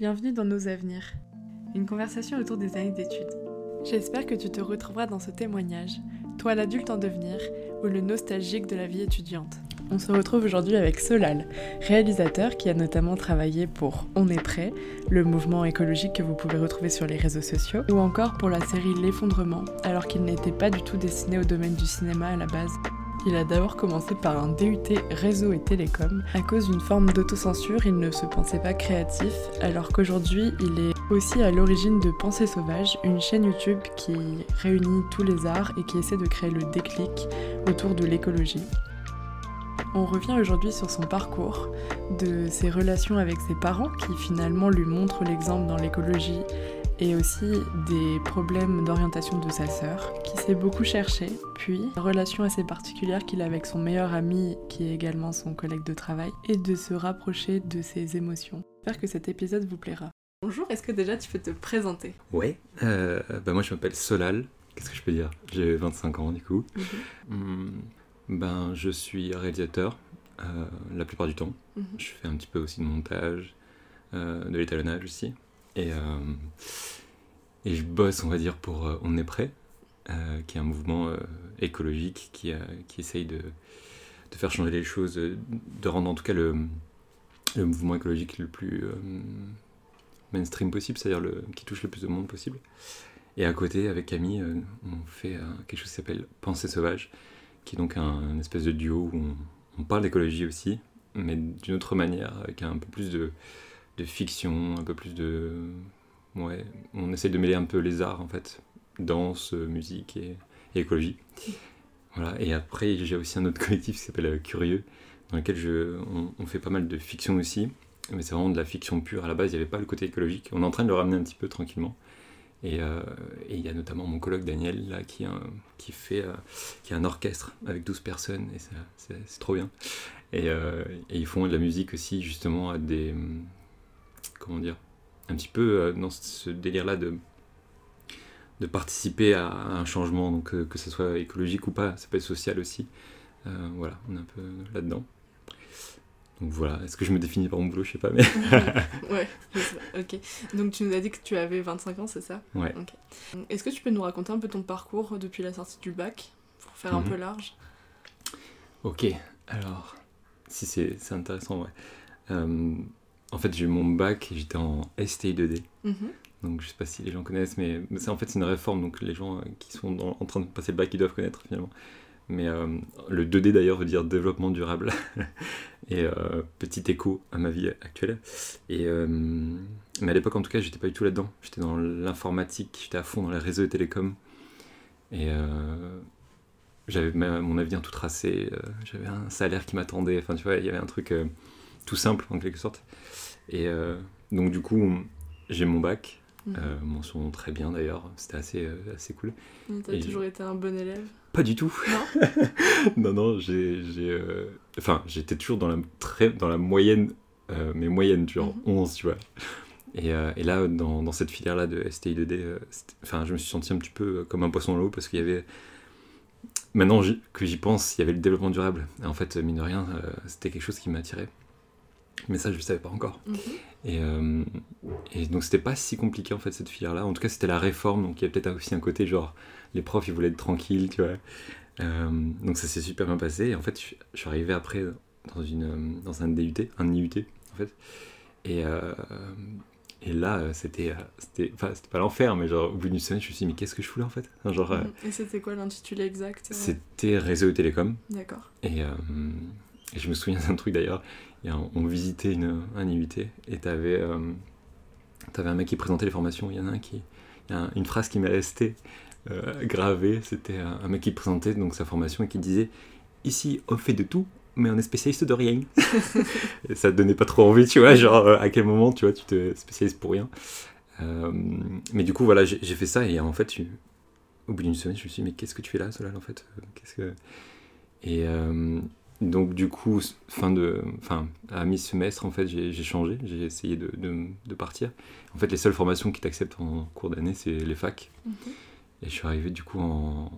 Bienvenue dans Nos Avenirs, une conversation autour des années d'études. J'espère que tu te retrouveras dans ce témoignage, toi l'adulte en devenir ou le nostalgique de la vie étudiante. On se retrouve aujourd'hui avec Solal, réalisateur qui a notamment travaillé pour On est prêt, le mouvement écologique que vous pouvez retrouver sur les réseaux sociaux, ou encore pour la série L'effondrement, alors qu'il n'était pas du tout destiné au domaine du cinéma à la base. Il a d'abord commencé par un DUT réseau et télécom. À cause d'une forme d'autocensure, il ne se pensait pas créatif, alors qu'aujourd'hui, il est aussi à l'origine de Pensée Sauvage, une chaîne YouTube qui réunit tous les arts et qui essaie de créer le déclic autour de l'écologie. On revient aujourd'hui sur son parcours, de ses relations avec ses parents qui finalement lui montrent l'exemple dans l'écologie et aussi des problèmes d'orientation de sa sœur qui s'est beaucoup cherché, puis la relation assez particulière qu'il a avec son meilleur ami qui est également son collègue de travail et de se rapprocher de ses émotions. J'espère que cet épisode vous plaira. Bonjour, est-ce que déjà tu peux te présenter? Ouais, euh, bah moi je m'appelle Solal, qu'est-ce que je peux dire? J'ai 25 ans du coup. Hum, ben, je suis réalisateur euh, la plupart du temps. Mhm. Je fais un petit peu aussi de montage, euh, de l'étalonnage aussi. Et, euh, et je bosse, on va dire, pour euh, On est prêt, euh, qui est un mouvement euh, écologique qui, qui essaye de, de faire changer les choses, de, rendre en tout cas le, le mouvement écologique le plus mainstream possible, c'est-à-dire le, qui touche le plus de monde possible. Et à côté, avec Camille, on fait quelque chose qui s'appelle Pensée sauvage, qui est donc un, un espèce de duo où on, on parle d'écologie aussi, mais d'une autre manière, avec un peu plus de, de fiction, un peu plus de... Ouais, on essaye de mêler un peu les arts en fait, danse, musique et, écologie. Voilà, et après j'ai aussi un autre collectif qui s'appelle euh, Curieux, dans lequel je, on, fait pas mal de fiction aussi, mais c'est vraiment de la fiction pure. À la base, il n'y avait pas le côté écologique. On est en train de le ramener un petit peu tranquillement. Et euh, il y a notamment mon colloque Daniel là, qui, qui fait euh, qui a un orchestre avec 12 personnes et c'est trop bien. Et, et ils font de la musique aussi justement à des hum, comment dire un petit peu euh, dans ce délire là de de participer à un changement donc euh, que ce soit écologique ou pas ça peut être social aussi. Euh, voilà on est un peu là dedans donc voilà est-ce que je me définis par mon boulot? Je sais pas mais ouais, je sais pas, ok. Donc tu nous as dit que tu avais 25 ans, c'est ça? Ouais. Ok. Est-ce que tu peux nous raconter un peu ton parcours depuis la sortie du bac Pour faire un Mhm. peu large? Ok, alors, si c'est c'est intéressant, ouais. Euh, en fait, j'ai eu mon bac et j'étais en STI 2D. Mhm. Donc, je sais pas si les gens connaissent, mais c'est en fait une réforme. Donc, les gens qui sont dans- en train de passer le bac, ils doivent connaître finalement. Mais euh, le 2D d'ailleurs veut dire développement durable. et euh, petit écho à ma vie actuelle. Et, euh, mais à l'époque, en tout cas, j'étais pas du tout là-dedans. J'étais dans l'informatique, j'étais à fond dans les réseaux et télécoms. Et j'avais mon avenir tout tracé, j'avais un salaire qui m'attendait, enfin tu vois, il y avait un truc tout simple en quelque sorte. Et euh, donc du coup, j'ai mon bac, Mhm. euh, mention très bien d'ailleurs, c'était assez, euh, assez cool. T'as toujours été un bon élève Pas du tout. Non non, non, j'ai, euh, enfin, j'étais toujours dans la, très, dans la moyenne, mais moyenne, genre Mhm. 11, tu vois. Et, et là, dans, dans cette filière-là de STI2D, euh, c'était- enfin, je me suis senti un petit peu comme un poisson dans l'eau parce qu'il y avait. Maintenant que j'y pense, il y avait le développement durable. Et en fait, mine de rien, c'était quelque chose qui m'attirait. Mais ça, je ne savais pas encore. Mhm. Et, euh, et donc c'était pas si compliqué en fait cette filière-là. En tout cas c'était la réforme, donc il y a peut-être aussi un côté genre les profs ils voulaient être tranquilles, tu vois. Euh, donc ça s'est super bien passé. Et en fait je, je suis arrivé après dans, une, euh, dans un DUT, un IUT en fait. Et, euh, et là c'était, c'était, enfin c'était pas l'enfer, mais genre au bout d'une semaine je me suis dit mais qu'est-ce que je fous là en fait? Genre Mhm. Et c'était quoi l'intitulé exact? c'était réseau et télécom. D'accord. Et, et je me souviens d'un truc d'ailleurs, on visitait une, un IUT et t'avais euh, t'avais un mec qui présentait les formations, il y en a un qui... Y a une phrase qui m'est restée euh, gravée, c'était un, mec qui présentait donc sa formation et qui disait « Ici, on fait de tout, mais on est spécialiste de rien. » Et ça te donnait pas trop envie, tu vois, genre euh, à quel moment, tu vois, tu te spécialises pour rien. Euh, mais du coup, voilà, j'ai fait ça et en fait, au bout d'une semaine, je me suis dit « Mais qu'est-ce que tu fais là, Solal, en fait? Qu'est-ce que... » Et euh, donc du coup, fin de, enfin, à mi-semestre, en fait, j'ai changé, j'ai essayé de, de, de partir. En fait, les seules formations qui t'acceptent en cours d'année, c'est les facs. Et je suis arrivé du coup en,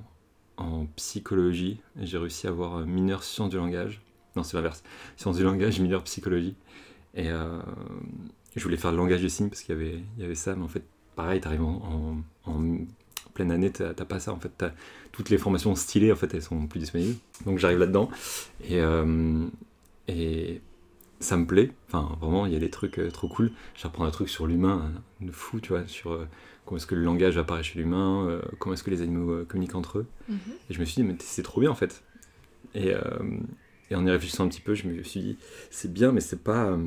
en psychologie, j'ai réussi à avoir euh, mineur sciences du langage. Non, c'est l'inverse. Sciences du langage, mineur psychologie. Et, euh, je voulais faire le langage de signes parce qu'il y y avait ça, mais en fait, pareil, t'arrives en, en, en pleine année, t'as pas ça. En fait, t'as- toutes les formations stylées, en fait, elles sont plus disponibles. Donc j'arrive là-dedans et, euh, et ça me plaît. Enfin, vraiment, il y a des trucs euh, trop cool. J'apprends un truc sur l'humain euh, de fou, tu vois, sur euh, comment est-ce que le langage apparaît chez l'humain, euh, comment est-ce que les animaux communiquent entre eux. Mhm. Et je me suis dit, mais c'est trop bien en fait. Et, et en y réfléchissant un petit peu, je me suis dit, c'est bien, mais c'est pas.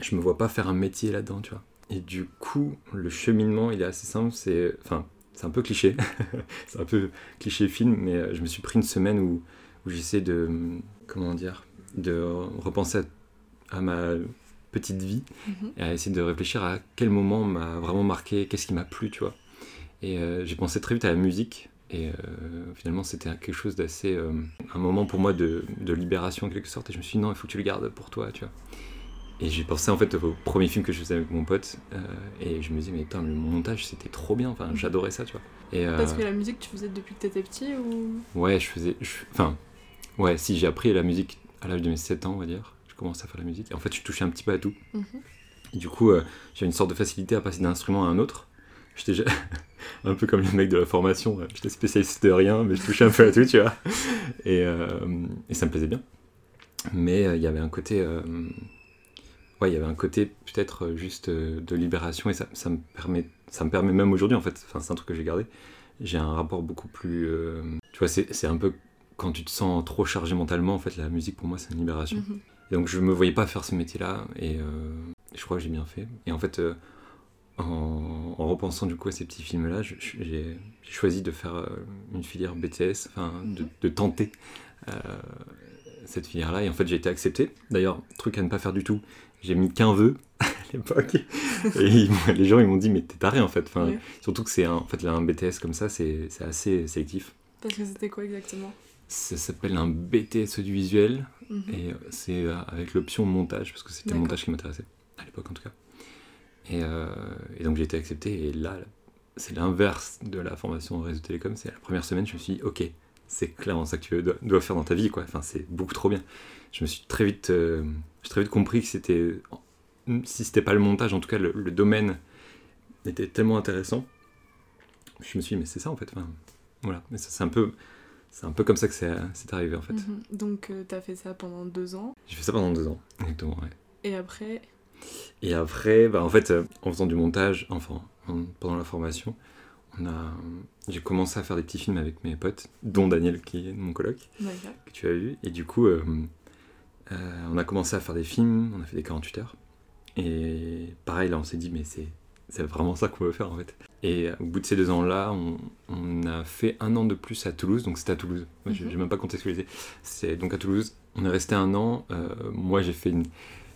je me vois pas faire un métier là-dedans, tu vois. Et du coup, le cheminement, il est assez simple. C'est, enfin, c'est un peu cliché. c'est un peu cliché film, mais euh, je me suis pris une semaine où, où j'essaie de. Comment dire De repenser à, à ma petite vie Mhm. et à essayer de réfléchir à quel moment m'a vraiment marqué, qu'est-ce qui m'a plu, tu vois. Et euh, j'ai pensé très vite à la musique, et euh, finalement c'était quelque chose d'assez... euh, un moment pour moi de, de libération en quelque sorte, et je me suis dit non, il faut que tu le gardes pour toi, tu vois. Et j'ai pensé en fait au premier film que je faisais avec mon pote, euh, et je me disais mais putain, le montage c'était trop bien, enfin j'adorais ça, tu vois. Et, euh, Parce que la musique, tu faisais depuis que t'étais petit ou? Ouais, je faisais. je- Enfin, ouais, si j'ai appris la musique à l'âge de mes 7 ans, on va dire. Je commençais à faire la musique. Et en fait, je touchais un petit peu à tout. Mhm. Et du coup, euh, j'avais une sorte de facilité à passer d'un instrument à un autre. J'étais ja- un peu comme le mec de la formation. J'étais spécialiste de rien, mais je touchais un peu à tout, tu vois. Et, et ça me plaisait bien. Mais il y avait un côté. Ouais, il y avait un côté peut-être euh, juste euh, de libération et ça, ça me permet, ça me permet même aujourd'hui en fait. Enfin, c'est un truc que j'ai gardé. J'ai un rapport beaucoup plus. euh, Tu vois, c'est c'est un peu quand tu te sens trop chargé mentalement. En fait, la musique pour moi c'est une libération. Mhm. Et donc je me voyais pas faire ce métier-là et euh, je crois que j'ai bien fait. Et en fait, euh, en, en repensant du coup à ces petits films-là, j'ai choisi de faire une filière BTS, enfin de, Mhm. de tenter cette filière-là. Et en fait, j'ai été accepté. D'ailleurs, truc à ne pas faire du tout, j'ai mis qu'un vœu à l'époque. et ils les gens ils m'ont dit mais t'es taré en fait. Enfin. Surtout que c'est un, en fait là, un BTS comme ça, c'est c'est assez sélectif. Parce que c'était quoi exactement? Ça s'appelle un BTS audiovisuel. Mhm. Et euh, c'est euh, avec l'option montage, parce que c'était le montage qui m'intéressait, à l'époque en tout cas. Et, euh, et donc j'ai été accepté, et là, c'est l'inverse de la formation en réseau télécom. C'est la première semaine, je me suis dit, ok, c'est clairement ça que tu dois, dois faire dans ta vie, quoi. Enfin, c'est beaucoup trop bien. Je me suis très vite, euh, très vite compris que c'était, si c'était pas le montage, en tout cas, le, le domaine était tellement intéressant. Je me suis dit, mais c'est ça en fait. Enfin, voilà, mais c'est un peu. C'est un peu comme ça que c'est arrivé en fait. Mhm. Donc euh, t'as fait ça pendant deux ans. J'ai fait ça pendant deux ans, exactement, ouais. Et après, Et après, bah, en fait, euh, en faisant du montage, enfin, en- pendant la formation, on a, j'ai commencé à faire des petits films avec mes potes, dont Daniel, qui est mon coloc, que tu as vu. Et du coup, euh, euh, on a commencé à faire des films, on a fait des 48 heures. Et pareil, là, on s'est dit, mais c'est, c'est vraiment ça qu'on veut faire, en fait. Et au bout de ces deux ans-là, on, on a fait un an de plus à Toulouse, donc c'était à Toulouse. Moi, j'ai- Mhm. J'ai même pas contextualisé. C'est donc à Toulouse. On est resté un an. euh, moi, j'ai fait une,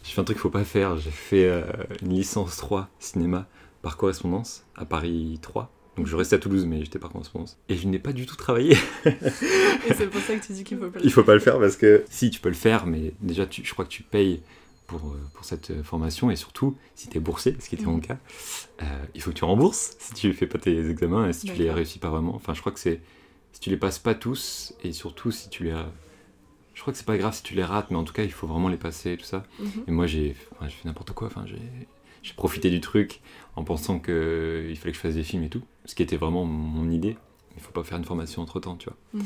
j'ai fait un truc qu'il faut pas faire. J'ai fait euh, une licence 3 cinéma par correspondance à Paris 3. Donc je restais à Toulouse, mais j'étais par correspondance. Et je n'ai pas du tout travaillé. Et c'est pour ça que tu dis qu'il faut pas le Il faut pas le faire parce que si tu peux le faire, mais déjà tu, je crois que tu payes pour, euh, pour cette euh, formation et surtout si tu es boursé, ce qui était mon Mhm. cas, euh, il faut que tu rembourses si tu fais pas tes examens et si tu les D'accord. réussis pas vraiment. Enfin, je crois que c'est si tu les passes pas tous et surtout si tu les je crois que c'est pas grave si tu les rates, mais en tout cas il faut vraiment les passer et tout ça. Mhm. Et moi j'ai enfin, fait n'importe quoi. Enfin, j'ai j'ai profité du truc en pensant que il fallait que je fasse des films et tout, ce qui était vraiment mon idée. Il faut pas faire une formation entre temps, tu vois. Mhm.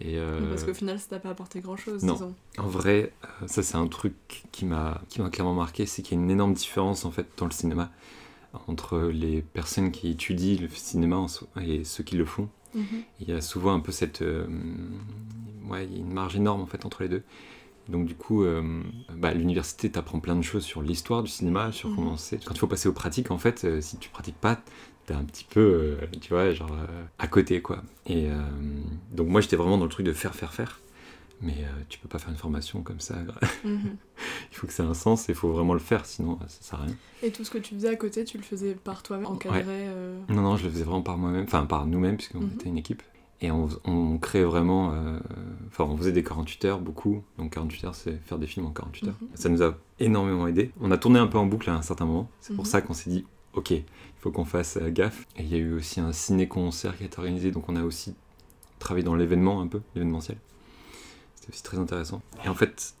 Et euh, Parce qu'au final, ça t'a pas apporté grand chose, non. disons. en vrai, euh, ça c'est un truc qui m'a clairement marqué, c'est qu'il y a une énorme différence en fait dans le cinéma entre les personnes qui étudient le cinéma et ceux qui le font. Mhm. Il y a souvent un peu cette euh, ouais, il y a une marge énorme en fait entre les deux. Donc du coup, euh, bah, l'université t'apprend plein de choses sur l'histoire du cinéma, sur Mhm. comment c'est. Quand il faut passer aux pratiques, en fait, euh, si tu pratiques pas, t'es un petit peu, euh, tu vois, genre à côté quoi. Et donc moi j'étais vraiment dans le truc de faire, faire, faire. Mais tu peux pas faire une formation comme ça. Mhm. il faut que ça ait un sens et il faut vraiment le faire, sinon ça sert à rien. Et tout ce que tu faisais à côté, tu le faisais par toi-même, encadré euh, Non, non, je le faisais vraiment par moi-même, enfin par nous-mêmes, puisqu'on Mhm. était une équipe. Et on, on créait vraiment. euh, Enfin, on faisait des 48 heures, beaucoup. Donc 48 heures, c'est faire des films en 48 heures. Mhm. Ça nous a énormément aidé. On a tourné un peu en boucle à un certain moment. C'est pour Mhm. ça qu'on s'est dit, ok, il faut qu'on fasse euh, gaffe. Et il y a eu aussi un ciné-concert qui a été organisé, donc on a aussi travaillé dans l'événement un peu, l'événementiel. C'était aussi très intéressant. Et en fait,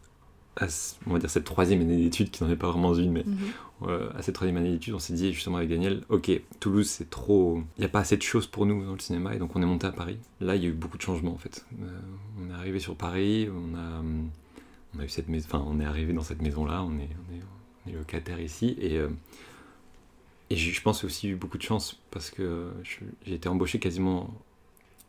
à, on va dire cette troisième année d'études, qui n'en est pas vraiment une, mais Mhm. euh, à cette troisième année d'études, on s'est dit justement avec Daniel, ok, Toulouse c'est trop, il n'y a pas assez de choses pour nous dans le cinéma, et donc on est monté à Paris. Là, il y a eu beaucoup de changements en fait. Euh, on est arrivé sur Paris, on a, on a eu cette maison, enfin, on est arrivé dans cette maison-là, on est, on est, on est locataire ici, et euh, et je pense aussi eu beaucoup de chance parce que j'ai été embauché quasiment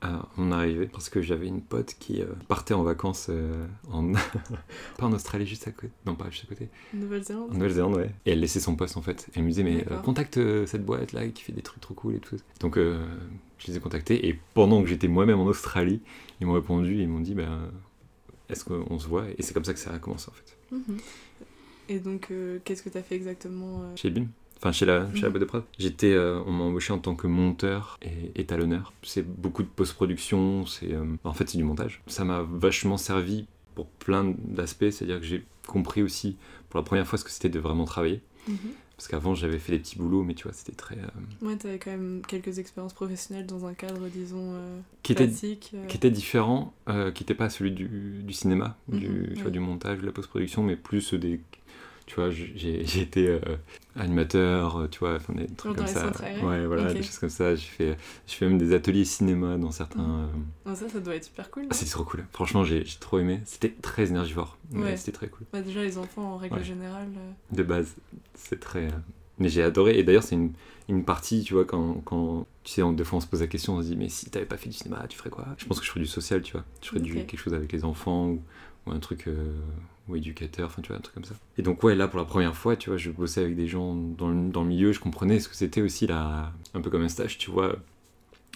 à mon arrivée parce que j'avais une pote qui euh, partait en vacances euh, en pas en Australie juste à côté non pas juste à côté. Nouvelle-Zélande. En Nouvelle-Zélande ouais. Et elle laissait son poste en fait elle me disait mais euh, contacte cette boîte là qui fait des trucs trop cool et tout. Donc je les ai contactés et pendant que j'étais moi-même en Australie ils m'ont répondu et ils m'ont dit ben est-ce qu'on se voit? Et c'est comme ça que ça a commencé en fait. Mhm. Et donc, qu'est-ce que tu as fait exactement Chez BIM Enfin, chez la, chez la Mhm. boîte de prod. J'étais, euh, on m'a embauché en tant que monteur et étalonneur. C'est beaucoup de post-production, c'est, euh, en fait, c'est du montage. Ça m'a vachement servi pour plein d'aspects, c'est-à-dire que j'ai compris aussi pour la première fois ce que c'était de vraiment travailler. Mhm. Parce qu'avant, j'avais fait des petits boulots, mais tu vois, c'était très. euh, Ouais, t'avais quand même quelques expériences professionnelles dans un cadre, disons, euh, qui, était, classique. euh. qui était différent, qui n'était pas celui du, du cinéma, du, Mhm, tu vois, oui. du montage, de la post-production, mais plus des. Tu vois, j'ai été euh, animateur, euh, tu vois, enfin, des trucs dans comme ça. Ouais, voilà, des choses comme ça. J'ai fait, j'ai fait même des ateliers cinéma dans certains. Mhm. euh, ça, ça doit être super cool. Ah, c'était trop cool. Franchement, j'ai trop aimé. C'était très énergivore. Ouais. C'était très cool. Bah, déjà, les enfants, en règle Ouais. générale. euh, De base, c'est très. Mais j'ai adoré. Et d'ailleurs, c'est une, une partie, tu vois, quand, quand. Tu sais, on, des fois, on se pose la question, on se dit, mais si t'avais pas fait du cinéma, tu ferais quoi? Je pense que je ferais du social, tu vois. Je ferais du, quelque chose avec les enfants ou, ou un truc. euh, ou éducateur, enfin, tu vois, un truc comme ça. Et donc, ouais, là, pour la première fois, tu vois, je bossais avec des gens dans le, dans le milieu, je comprenais ce que c'était aussi, la, un peu comme un stage, tu vois.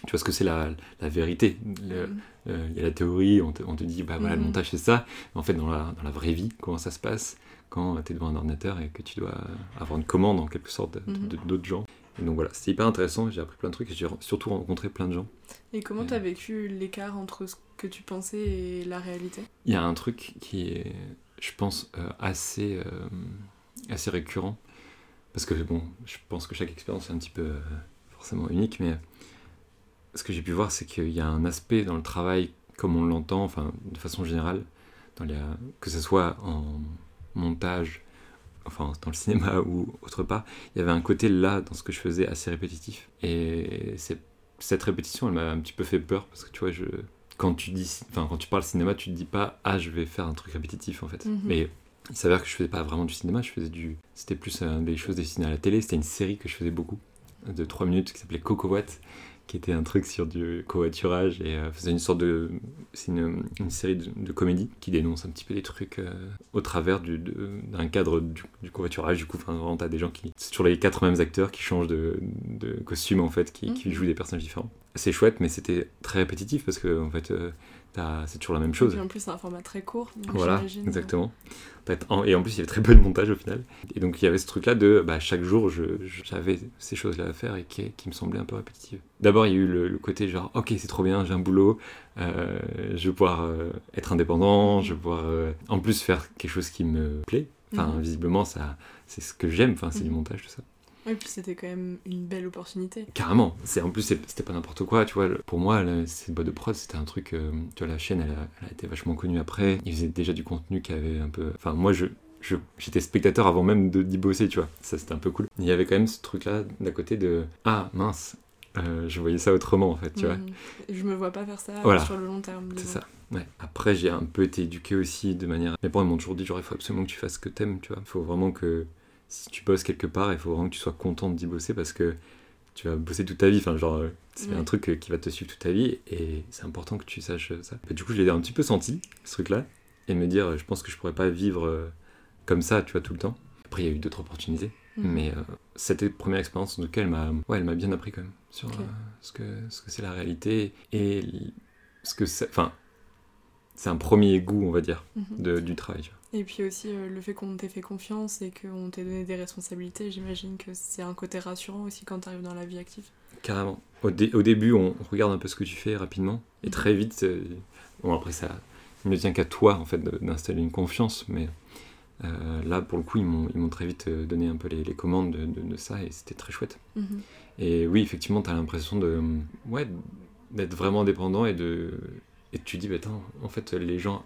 Tu vois ce que c'est la, la vérité. Mhm. euh, Il y a la théorie, on te, on te dit, bah voilà, le Mhm. montage c'est ça. Mais en fait, dans la, dans la vraie vie, comment ça se passe quand tu es devant un ordinateur et que tu dois avoir une commande en quelque sorte Mhm. d'autres gens. Et donc voilà, c'était hyper intéressant, j'ai appris plein de trucs et j'ai surtout rencontré plein de gens. Et comment Ouais. t'as vécu l'écart entre ce que tu pensais et la réalité? Il y a un truc qui est, je pense, euh, assez, euh, assez récurrent. Parce que bon, je pense que chaque expérience est un petit peu euh, forcément unique, mais ce que j'ai pu voir, c'est qu'il y a un aspect dans le travail, comme on l'entend, enfin, de façon générale, dans les, que ce soit en montage, enfin, dans le cinéma ou autre part, il y avait un côté là, dans ce que je faisais, assez répétitif. Et cette répétition, elle m'a un petit peu fait peur, parce que tu vois, je, quand tu dis, enfin, quand tu parles cinéma, tu te dis pas, ah, je vais faire un truc répétitif, en fait. Mhm. Mais il s'avère que je faisais pas vraiment du cinéma, je faisais du. C'était plus euh, des choses dessinées à la télé. C'était une série que je faisais beaucoup, de 3 minutes, qui s'appelait Coco Watt, qui était un truc sur du covoiturage et euh, faisait une sorte de. C'est une, une série de, de comédie qui dénonce un petit peu des trucs euh, au travers du- d'un cadre du, du covoiturage. Du coup, enfin, vraiment, t'as des gens qui. C'est toujours les quatre mêmes acteurs qui changent de, de costume en fait, qui, qui Mhm. jouent des personnages différents. C'est chouette, mais c'était très répétitif parce que en fait, euh, c'est toujours la même chose. Et en plus, c'est un format très court. donc Voilà, j'imagine. exactement. Et en plus, il y avait très peu de montage au final. Et donc, il y avait ce truc-là de bah, chaque jour, j'avais ces choses-là à faire et qui, qui me semblaient un peu répétitives. D'abord, il y a eu le, le côté genre, ok, c'est trop bien, j'ai un boulot, euh, je vais pouvoir euh, être indépendant, je vais pouvoir euh, en plus faire quelque chose qui me plaît. Enfin, Mhm. visiblement, ça, c'est ce que j'aime, enfin, c'est du Mhm. montage, tout ça. Et puis, c'était quand même une belle opportunité. Carrément. C'est en plus c'était pas n'importe quoi, tu vois. Pour moi, cette boîte de prod, c'était un truc. euh, tu vois, la chaîne, elle a, elle a été vachement connue après. Ils faisaient déjà du contenu qui avait un peu. Enfin, moi, je j'étais spectateur avant même de- d'y bosser, tu vois. Ça, c'était un peu cool. Il y avait quand même ce truc-là d'à côté de ah mince, euh, je voyais ça autrement en fait, tu vois. Mhm. Je me vois pas faire ça Voilà. sur le long terme. C'est ça. Ouais. Après, j'ai un peu été éduqué aussi de manière. Mes parents ils m'ont toujours dit genre, il faut absolument que tu fasses ce que t'aimes, tu vois. Il faut vraiment que si tu bosses quelque part, il faut vraiment que tu sois content d'y bosser parce que tu vas bosser toute ta vie. Enfin, genre, c'est Ouais. un truc euh, qui va te suivre toute ta vie et c'est important que tu saches euh, ça. Et du coup, je l'ai un petit peu senti, ce truc-là, et me dire, euh, je pense que je pourrais pas vivre comme ça, tu vois, tout le temps. Après, il y a eu d'autres opportunités, Mhm. mais euh, cette première expérience, en tout cas, elle m'a ouais, bien appris quand même sur euh, ce que ce que c'est la réalité et ce que c'est. Enfin, c'est un premier goût, on va dire, Mhm. de, du travail. tu. Et puis aussi euh, le fait qu'on t'ait fait confiance et qu'on t'ait donné des responsabilités, j'imagine que c'est un côté rassurant aussi quand t'arrives dans la vie active. Carrément. Au, dé- au début, on, on regarde un peu ce que tu fais rapidement, et Mhm. très vite, euh, bon après ça, il ne tient qu'à toi en fait d'installer une confiance, mais euh, là pour le coup, ils m'ont très vite donné un peu les, les commandes de, de- de ça, et c'était très chouette. Mhm. Et oui, effectivement, tu as l'impression de ouais, d'être vraiment indépendant et de et tu te dis, bah, attends, en fait, les gens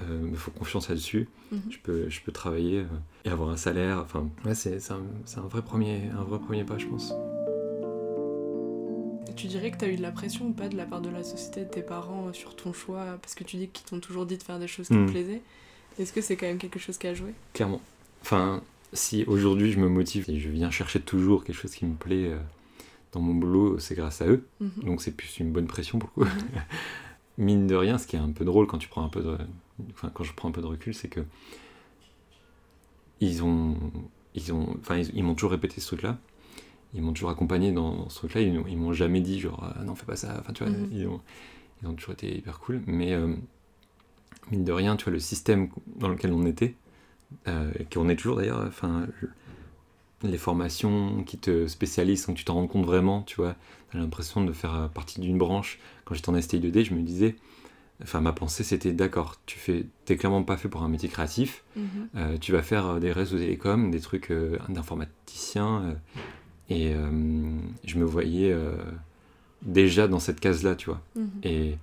euh, me font confiance là-dessus, Mhm. je, peux, je peux travailler euh, et avoir un salaire. Enfin, ouais, c'est c'est un, un, vrai premier, un vrai premier pas, je pense. Tu dirais que tu as eu de la pression ou pas de la part de la société, de tes parents euh, sur ton choix? Parce que tu dis qu'ils t'ont toujours dit de faire des choses qui Mm. te plaisaient. Est-ce que c'est quand même quelque chose qui a joué? Clairement. Enfin, si aujourd'hui je me motive et je viens chercher toujours quelque chose qui me plaît euh, dans mon boulot, c'est grâce à eux. Mhm. Donc c'est plus une bonne pression pour le coup. Mine de rien, ce qui est un peu drôle quand tu prends un peu de, enfin quand je prends un peu de recul, c'est que ils ont, ils ont, enfin ils, ils m'ont toujours répété ce truc-là. Ils m'ont toujours accompagné dans, ce truc-là. Ils, ils m'ont jamais dit genre ah, non fais pas ça. Enfin tu vois, Mhm. ils, ont, ils ont toujours été hyper cool. Mais euh, mine de rien, tu vois le système dans lequel on était, euh, et qu'on est toujours d'ailleurs. Enfin les formations qui te spécialisent sans que tu t'en rendes compte vraiment, tu vois. T'as l'impression de faire euh, partie d'une branche. Quand j'étais en STI 2D, je me disais, enfin ma pensée c'était d'accord, tu fais, t'es clairement pas fait pour un métier créatif. Mhm. Euh, tu vas faire euh, des réseaux télécoms, des trucs euh, d'informaticien. euh, et je me voyais déjà dans cette case-là, tu vois. Mhm. Et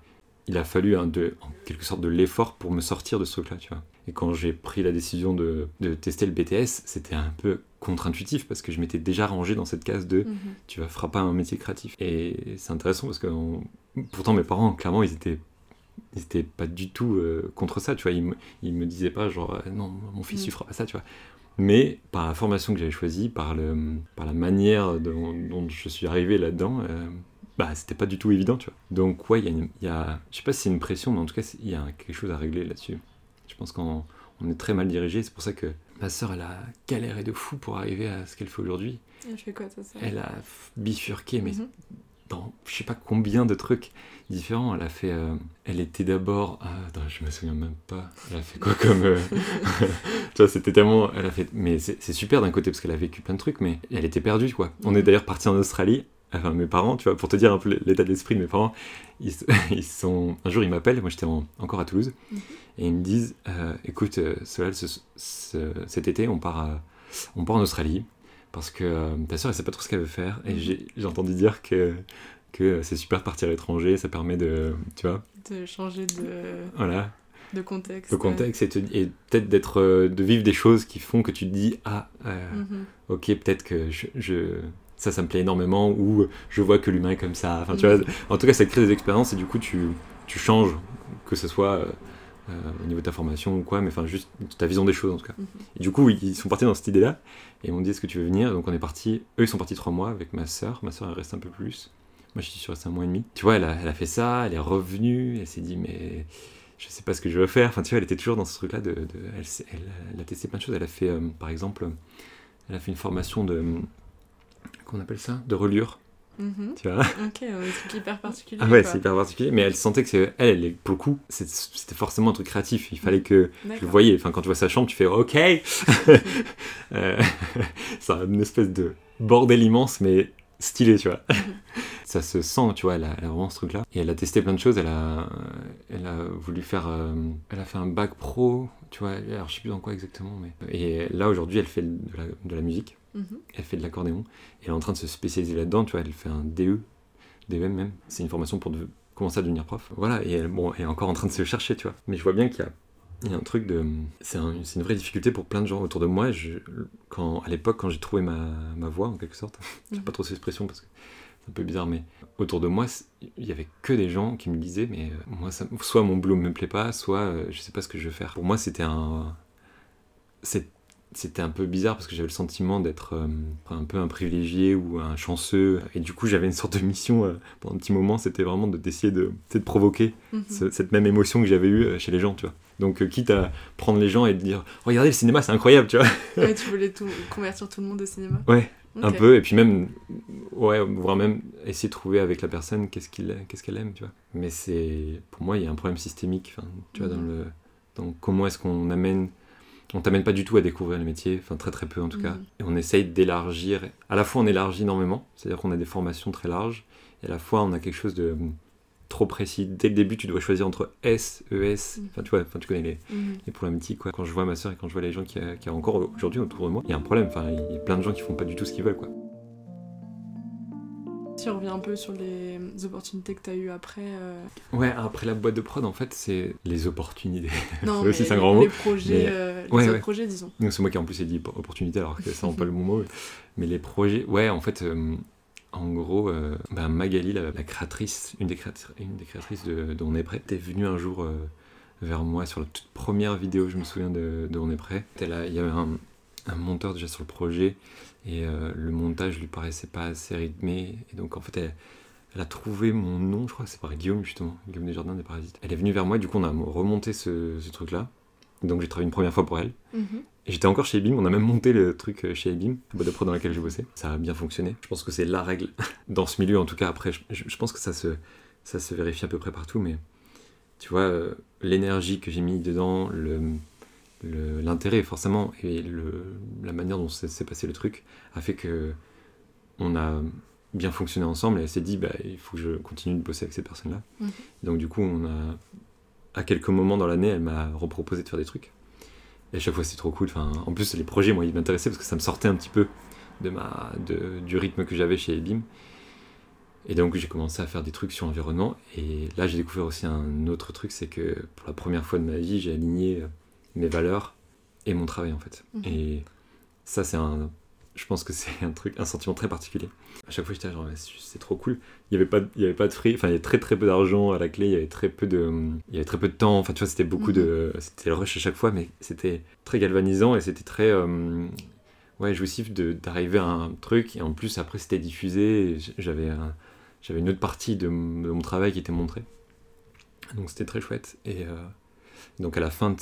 il a fallu un de, en quelque sorte de l'effort pour me sortir de ce truc-là, tu vois. Et quand j'ai pris la décision de, de tester le BTS, c'était un peu contre-intuitif parce que je m'étais déjà rangé dans cette case de Mhm. tu vas feras pas un métier créatif. Et c'est intéressant parce que on- pourtant mes parents, clairement, ils étaient, ils étaient pas du tout euh, contre ça, tu vois. Ils me, ils me disaient pas genre euh, non, mon fils, Mm. tu feras pas ça, tu vois. Mais par la formation que j'avais choisie, par, le, par la manière dont, dont je suis arrivé là-dedans, euh, bah c'était pas du tout évident, tu vois. Donc ouais, il y a, une- y a, je sais pas si c'est une pression, mais en tout cas, il y a quelque chose à régler là-dessus. Je pense qu'on on est très mal dirigé, c'est pour ça que ma sœur, elle a galéré de fou pour arriver à ce qu'elle fait aujourd'hui. Elle fait quoi, ça, Elle a bifurqué, mais Mhm. dans je sais pas combien de trucs différents. Elle a fait. euh, elle était d'abord. ah, attends, je me souviens même pas. Elle a fait quoi comme. euh, tu vois, c'était tellement. Elle a fait. Mais c'est super d'un côté parce qu'elle a vécu plein de trucs, mais elle était perdue, quoi. On est Mhm. d'ailleurs parti en Australie. Enfin, mes parents, tu vois, pour te dire un peu l'état d'esprit de mes parents, ils, sont. Un jour, ils m'appellent. Moi, j'étais en- encore à Toulouse. Mhm. Et ils me disent euh, écoute, euh, Solal, ce- ce- cet été, on part, à- on part en Australie parce que euh, ta soeur, elle sait pas trop ce qu'elle veut faire. Et Mhm. j'ai entendu dire que, que c'est super de partir à l'étranger, ça permet de. Tu vois, De changer de, voilà, de contexte. le contexte et, peut-être d'être, de vivre des choses qui font que tu te dis ah, euh. Mhm. ok, peut-être que je, je- ça, ça me plaît énormément ou je vois que l'humain est comme ça. Enfin, tu Mhm. vois, en tout cas, ça crée des expériences et du coup, tu, tu changes, que ce soit. euh, euh, au niveau de ta formation ou quoi, mais enfin juste ta vision des choses en tout cas. Et du coup, ils sont partis dans cette idée-là et m'ont dit est-ce que tu veux venir? Donc on est parti. Eux, ils sont partis trois mois avec ma sœur. Ma sœur, elle reste un peu plus. Moi, je suis resté un mois et demi. Tu vois, elle a, elle a fait ça, elle est revenue, elle s'est dit mais je sais pas ce que je veux faire. Enfin, tu vois, elle était toujours dans ce truc-là de, elle a testé plein de choses. Elle a fait, euh, par exemple, elle a fait une formation de qu'on appelle ça, de reliure. Mhm. Tu vois? Ok, des trucs hyper particuliers. Ah ouais, c'est hyper particulier. Mais elle sentait que c'est, elle, pour le coup, c'était forcément un truc créatif. Il fallait que je le voyais. Enfin, quand tu vois sa chambre, tu fais OK. Euh, c'est une espèce de bordel immense, mais stylé, tu vois. ça se sent, tu vois. Elle a, elle a vraiment ce truc-là. Et elle a testé plein de choses. Elle a, elle a voulu faire, euh, elle a fait un bac pro, tu vois. Alors, je sais plus dans quoi exactement, mais. Et là, aujourd'hui, elle fait de la, de la musique. Mhm. Elle fait de l'accordéon. Elle est en train de se spécialiser là-dedans, tu vois. Elle fait un DE, DEM même. C'est une formation pour commencer à devenir prof. Voilà. Et elle, bon, elle est encore en train de se chercher, tu vois. Mais je vois bien qu'il y a un truc de. C'est un- c'est une vraie difficulté pour plein de gens autour de moi. Je, quand, à l'époque, quand j'ai trouvé ma, voie, en quelque sorte, j'aime Mhm. pas trop cette expression parce que c'est un peu bizarre, mais autour de moi, il y avait que des gens qui me disaient Mais euh, moi, soit mon boulot me plaît pas, soit euh, je sais pas ce que je veux faire. Pour moi, c'était un. c'est- C'était un peu bizarre parce que j'avais le sentiment d'être euh, un peu un privilégié ou un chanceux. Et du coup, j'avais une sorte de mission euh, pendant un petit moment, c'était vraiment de- d'essayer de, sais, de provoquer Mhm. ce- cette même émotion que j'avais eue euh, chez les gens, tu vois. Donc, euh, quitte à prendre les gens et de dire Regardez, le cinéma, c'est incroyable, tu vois. Ouais, tu voulais tout, convertir tout le monde au cinéma Ouais, un peu. Et puis même, ouais, voire même essayer de trouver avec la personne qu'est-ce qu'il qu'est-ce qu'elle aime, tu vois. Mais c'est, pour moi, il y a un problème systémique, tu vois, dans Mhm. le. Dans comment est-ce qu'on amène. On t'amène pas du tout à découvrir le métier, enfin très très peu en tout cas. Mhm. Et on essaye d'élargir. À la fois on élargit énormément, c'est-à-dire qu'on a des formations très larges, et à la fois on a quelque chose de hum, trop précis. Dès le début, tu dois choisir entre S, ES, Mhm. enfin tu vois, enfin tu connais les, Mhm. les problématiques. Quoi. Quand je vois ma soeur et quand je vois les gens qui, qui ont encore aujourd'hui autour de moi, il y a un problème. Enfin, il y a plein de gens qui font pas du tout ce qu'ils veulent. Quoi. Si on revient un peu sur les opportunités que tu as eues après. euh, Ouais, après la boîte de prod, en fait, c'est les opportunités. Non, Ça mais c'est un grand mot, Les projets, mais- euh, les Ouais, autres ouais. projets, disons. Donc c'est moi qui en plus ai dit opportunité alors que c'est vraiment pas le bon mot. Mais les projets, ouais, en fait, euh, en gros, euh, bah, Magali, la, la créatrice, une des, créatrices, une des créatrices de, de On est prêt, est venue un jour vers moi sur la toute première vidéo, je me souviens de, de On est prêt. Elle il y avait un, un monteur déjà sur le projet et euh, le montage lui paraissait pas assez rythmé. Et donc en fait, elle, elle a trouvé mon nom, je crois que c'est par Guillaume justement, Guillaume Desjardins des Parasites. Elle est venue vers moi, du coup on a remonté ce, ce truc-là. Donc j'ai travaillé une première fois pour elle. Mhm. Et j'étais encore chez Ebim, on a même monté le truc euh, chez Ebim, la boîte de pro dans laquelle j'ai bossé. Ça a bien fonctionné. Je pense que c'est la règle dans ce milieu, en tout cas. Après, je, je- je pense que ça se, ça se vérifie à peu près partout, mais tu vois, euh, l'énergie que j'ai mis dedans, le- l'intérêt forcément, et le, la manière dont s'est passé le truc a fait que on a bien fonctionné ensemble et elle s'est dit, bah, il faut que je continue de bosser avec ces personnes-là. Mhm. Donc du coup, on a, à quelques moments dans l'année, elle m'a reproposé de faire des trucs. Et à chaque fois, c'était trop cool. Enfin, en plus, les projets, moi, ils m'intéressaient parce que ça me sortait un petit peu de ma, de, du rythme que j'avais chez Ebim. Et donc, j'ai commencé à faire des trucs sur l'environnement. Et là, j'ai découvert aussi un autre truc c'est que pour la première fois de ma vie, j'ai aligné mes valeurs et mon travail, en fait. Mhm. Et ça, c'est un. Je pense que c'est un truc, un sentiment très particulier. À chaque fois, j'étais genre, c'est trop cool. Il n'y avait pas, de- il y avait pas de free, enfin, il y avait très très peu d'argent à la clé, il y avait très peu de, il y avait très peu de temps. Enfin, tu vois, c'était beaucoup de, c'était le rush à chaque fois, mais c'était très galvanisant et c'était très, euh, ouais, jouissif de- d'arriver à un truc. Et en plus, après, c'était diffusé. J'avais un- j'avais une autre partie de mon travail qui était montrée. Donc c'était très chouette. Et euh, donc à la fin de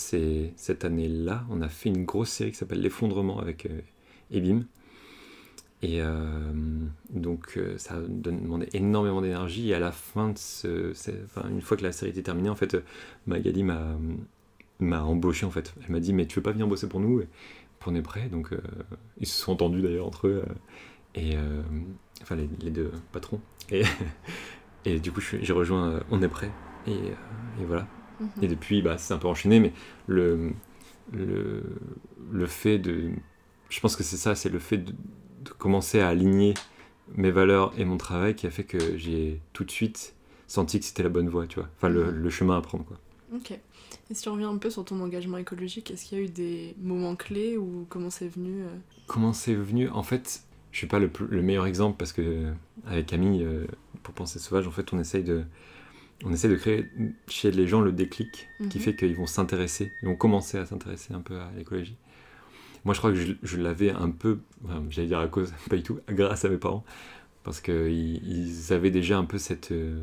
cette année-là, on a fait une grosse série qui s'appelle L'effondrement avec euh, Ebim. Et euh, donc euh, ça demandé énormément d'énergie. Et à la fin de ce, enfin, une fois que la série était terminée, en fait, euh, Magali m'a m'a embauché en fait. Elle m'a dit mais tu veux pas venir bosser pour nous? On est prêt. Donc euh, ils se sont entendus d'ailleurs entre eux. euh, et euh, enfin les, deux patrons. Et, et du coup j'ai rejoint euh, On est prêt. Euh, et voilà. Mhm. Et depuis, bah, c'est un peu enchaîné, mais le, le, le fait de. Je pense que c'est ça, c'est le fait de, de commencer à aligner mes valeurs et mon travail qui a fait que j'ai tout de suite senti que c'était la bonne voie, tu vois. Enfin, le, Mhm. le chemin à prendre, quoi. Ok. Et si on revient un peu sur ton engagement écologique, est-ce qu'il y a eu des moments clés ou comment c'est venu euh? Comment c'est venu? En fait, je suis pas le, le meilleur exemple parce que, avec Camille, euh, pour Penser Sauvage, en fait, on essaye de. On essaie de créer chez les gens le déclic qui Mhm. fait qu'ils vont s'intéresser, ils vont commencer à s'intéresser un peu à l'écologie. Moi, je crois que je, je l'avais un peu, enfin, j'allais dire à cause, pas du tout, grâce à mes parents, parce qu'ils ils avaient déjà un peu cette, euh,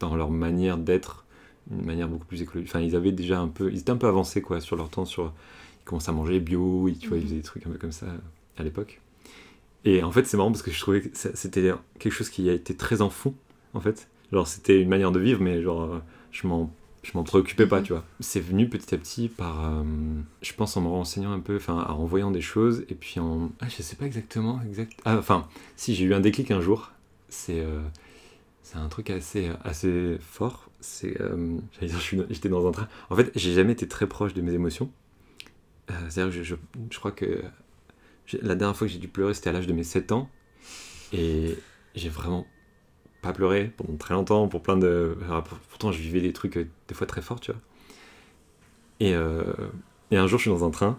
dans leur manière d'être, une manière beaucoup plus écologique. Enfin, ils avaient déjà un peu, ils étaient un peu avancés quoi sur leur temps, sur, ils commençaient à manger bio, ils, tu vois, ils Mhm. faisaient des trucs un peu comme ça à l'époque. Et en fait, c'est marrant parce que je trouvais que c'était quelque chose qui a été très en fond, en fait. Genre, c'était une manière de vivre, mais genre, euh, je m'en je m'en préoccupais pas, Mhm. tu vois. C'est venu petit à petit par, euh, je pense, en me renseignant un peu, enfin, en voyant des choses, et puis en, ah, je sais pas exactement, exact. Ah, enfin, si j'ai eu un déclic un jour, c'est, euh, c'est un truc assez, assez fort. C'est, euh, j'allais dire, j'étais dans un train. En fait, j'ai jamais été très proche de mes émotions. C'est-à-dire que je, je, je crois que la dernière fois que j'ai dû pleurer, c'était à l'âge de mes 7 ans, et j'ai vraiment pas pleuré pendant très longtemps pour plein de. pourtant, je vivais des trucs euh, des fois très forts, tu vois. Et, euh, et un jour, je suis dans un train.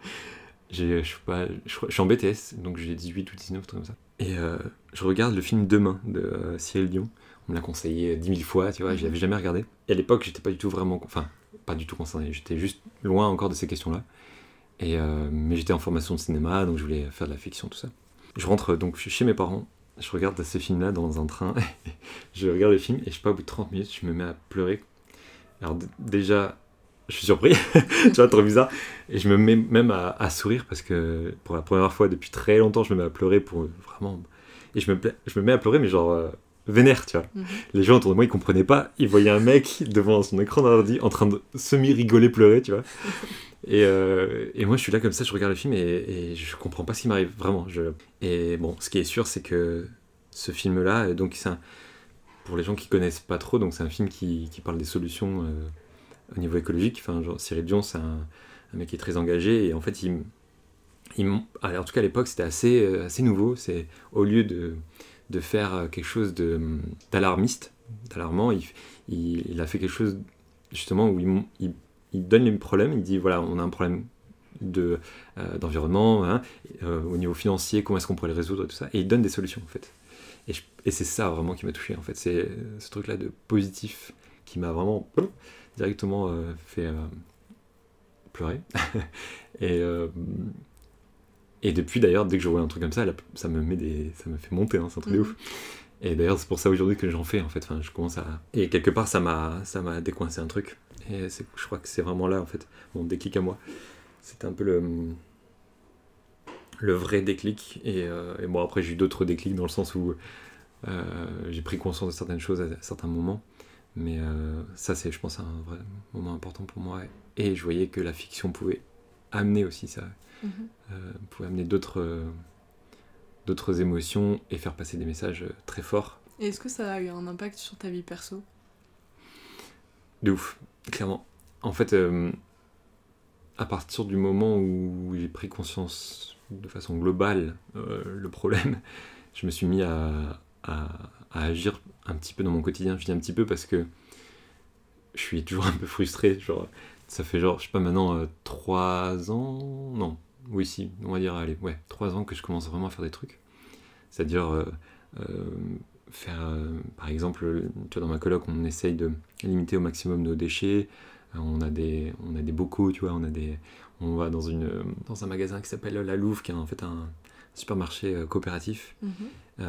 je, suis en BTS, donc j'ai 18 ou 19, un truc comme ça. Et euh, je regarde le film Demain de Cyril Dion. On me l'a conseillé 10 000 fois, tu vois, je l'avais jamais regardé. Et à l'époque, j'étais pas du tout vraiment. Enfin, pas du tout concerné, j'étais juste loin encore de ces questions-là. Et, mais j'étais en formation de cinéma, donc je voulais faire de la fiction, tout ça. Je rentre donc chez mes parents, je regarde ce film-là dans un train, je regarde le film et je sais pas, au bout de 30 minutes, je me mets à pleurer. Alors déjà, je suis surpris, tu vois, trop bizarre. Et je me mets même à, à sourire parce que pour la première fois depuis très longtemps, je me mets à pleurer pour vraiment... Et je me, je me mets à pleurer, mais genre euh, vénère, tu vois. Mhm. Les gens autour de moi, ils comprenaient pas. Ils voyaient un mec devant son écran d'ordi en train de semi-rigoler, pleurer, tu vois. Et, euh, et moi, je suis là comme ça, je regarde le film et, et je comprends pas ce qui m'arrive, vraiment. Je... Et bon, ce qui est sûr, c'est que ce film-là, donc c'est un- pour les gens qui connaissent pas trop, donc c'est un film qui, qui parle des solutions euh, au niveau écologique. Enfin, genre, Cyril Dion, c'est un, un mec qui est très engagé et en fait, il, alors, en tout cas à l'époque, c'était assez, euh, assez nouveau. C'est au lieu de, de faire quelque chose d'alarmiste, d'alarmant. Il, a fait quelque chose justement où il, donne les problèmes, il dit voilà, on a un problème de, d'environnement, hein, au niveau financier, comment est-ce qu'on pourrait le résoudre et tout ça, et il donne des solutions en fait. Et, c'est ça vraiment qui m'a touché en fait, c'est ce truc-là de positif qui m'a vraiment directement fait pleurer. et, euh, et depuis d'ailleurs, dès que je vois un truc comme ça, ça me, met des, ça me fait monter, hein, c'est un truc de mhm. ouf. Et d'ailleurs, c'est pour ça aujourd'hui que j'en fais en fait. Enfin, je commence à. Et quelque part, ça m'a, ça m'a décoincé un truc. Et je crois que c'est vraiment là en fait, mon déclic à moi. C'était un peu le, le vrai déclic. Et, euh, et bon, après, j'ai eu d'autres déclics dans le sens où euh, j'ai pris conscience de certaines choses à certains moments. Mais ça, c'est, je pense, un vrai moment important pour moi. Et je voyais que la fiction pouvait amener aussi ça, mhm. euh, pouvait amener d'autres euh, d'autres émotions et faire passer des messages euh, très forts. Et est-ce que ça a eu un impact sur ta vie perso? De ouf, clairement. En fait, à partir du moment où j'ai pris conscience de façon globale le problème, je me suis mis à, à, à, agir un petit peu dans mon quotidien. Je dis un petit peu parce que je suis toujours un peu frustré. Genre, ça fait genre, je sais pas maintenant, euh, trois ans Non, oui, si, on va dire, allez, ouais, trois ans que je commence vraiment à faire des trucs. C'est-à-dire euh, euh, faire, par exemple, tu vois, dans ma coloc, on essaye de limiter au maximum nos déchets. on, a des, on a des bocaux, tu vois, on, a des, on va dans, une, dans un magasin qui s'appelle La Louve, qui est en fait un supermarché coopératif, mhm.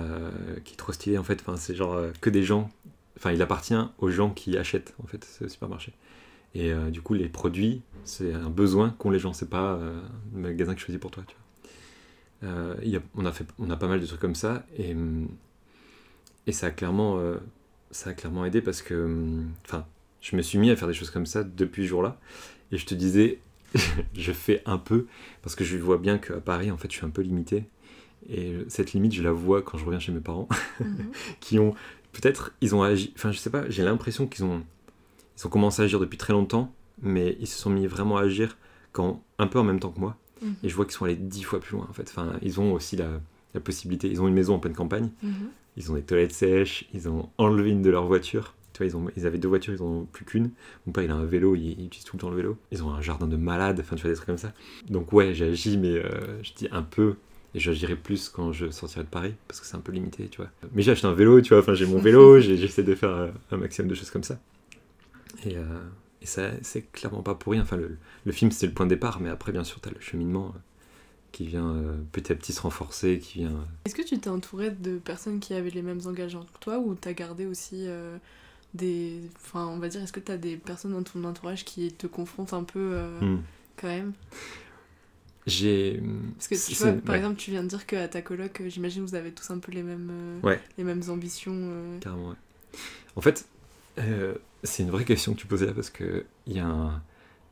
qui est trop stylé en fait. Enfin, c'est genre que des gens, enfin, il appartient aux gens qui achètent en fait ce supermarché. Et euh, du coup, les produits, c'est un besoin qu'ont les gens, c'est pas euh, le magasin que je choisis pour toi. Tu vois. Euh, y a, on, a fait, on a pas mal de trucs comme ça, et, et ça, a clairement, ça a clairement aidé parce que enfin, je me suis mis à faire des choses comme ça depuis ce jour-là. Et je te disais, je fais un peu, parce que je vois bien qu'à Paris, en fait, je suis un peu limité. Et cette limite, je la vois quand je reviens chez mes parents, mhm. qui ont peut-être, ils ont agi, enfin, je sais pas, j'ai l'impression qu'ils ont ils ont commencé à agir depuis très longtemps, mais ils se sont mis vraiment à agir quand, un peu en même temps que moi. Mhm. Et je vois qu'ils sont allés dix fois plus loin en fait. Enfin, ils ont aussi la, la possibilité. Ils ont une maison en pleine campagne. Mhm. Ils ont des toilettes sèches. Ils ont enlevé une de leurs voitures. Tu vois, ils, ont, ils avaient deux voitures, ils n'en ont plus qu'une. Mon père, il a un vélo, il, utilise tout le temps le vélo. Ils ont un jardin de malade, enfin, tu vois, des trucs comme ça. Donc, ouais, j'agis, mais euh, je dis un peu. Et j'agirai plus quand je sortirai de Paris, parce que c'est un peu limité, tu vois. Mais j'ai acheté un vélo, tu vois, enfin, j'ai mon vélo, j'essaie de faire euh, un maximum de choses comme ça. Et, euh, et ça, c'est clairement pas pour rien. Enfin, le, le film, c'est le point de départ, mais après, bien sûr, tu as le cheminement euh, qui vient euh, petit à petit se renforcer, qui vient... Est-ce que tu t'es entouré de personnes qui avaient les mêmes engagements que toi, ou t'as gardé aussi des... Enfin, on va dire, est-ce que t'as des personnes dans ton entourage qui te confrontent un peu hmm. quand même? J'ai parce que tu vois par exemple tu viens de dire qu'à ta coloc j'imagine vous avez tous un peu les mêmes les mêmes ambitions carrément ouais. En fait c'est une vraie question que tu posais là parce que il y a un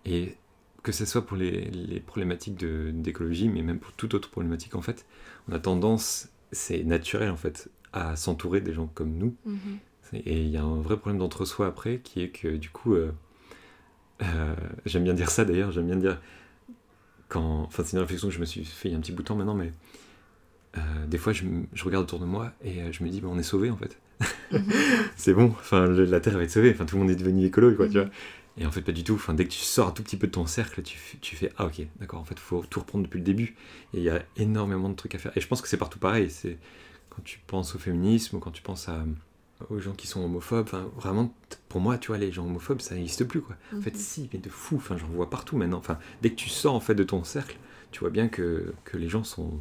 et que ce soit pour les, les problématiques d'écologie, mais même pour toute autre problématique, en fait, on a tendance, c'est naturel en fait, à s'entourer des gens comme nous. Mm-hmm. Et il y a un vrai problème d'entre-soi après, qui est que du coup, euh, euh, j'aime bien dire ça d'ailleurs, j'aime bien dire, quand, enfin c'est une réflexion que je me suis fait il y a un petit bout de temps maintenant, mais euh, des fois je, je, regarde autour de moi et je me dis, bah, on est sauvé en fait. c'est bon, enfin, la Terre va être sauvée, enfin, tout le monde est devenu écolo, quoi, tu vois. Et en fait, pas du tout. Enfin, dès que tu sors un tout petit peu de ton cercle, tu, tu fais Ah, ok, d'accord, en fait, il faut tout reprendre depuis le début. Et il y a énormément de trucs à faire. Et je pense que c'est partout pareil. C'est quand tu penses au féminisme ou quand tu penses à, aux gens qui sont homophobes. Enfin, vraiment, pour moi, tu vois, les gens homophobes, ça n'existe plus, quoi. En fait, mhm. si, mais de fou. Enfin, j'en vois partout maintenant. Enfin, dès que tu sors en fait de ton cercle, tu vois bien que, que les gens sont,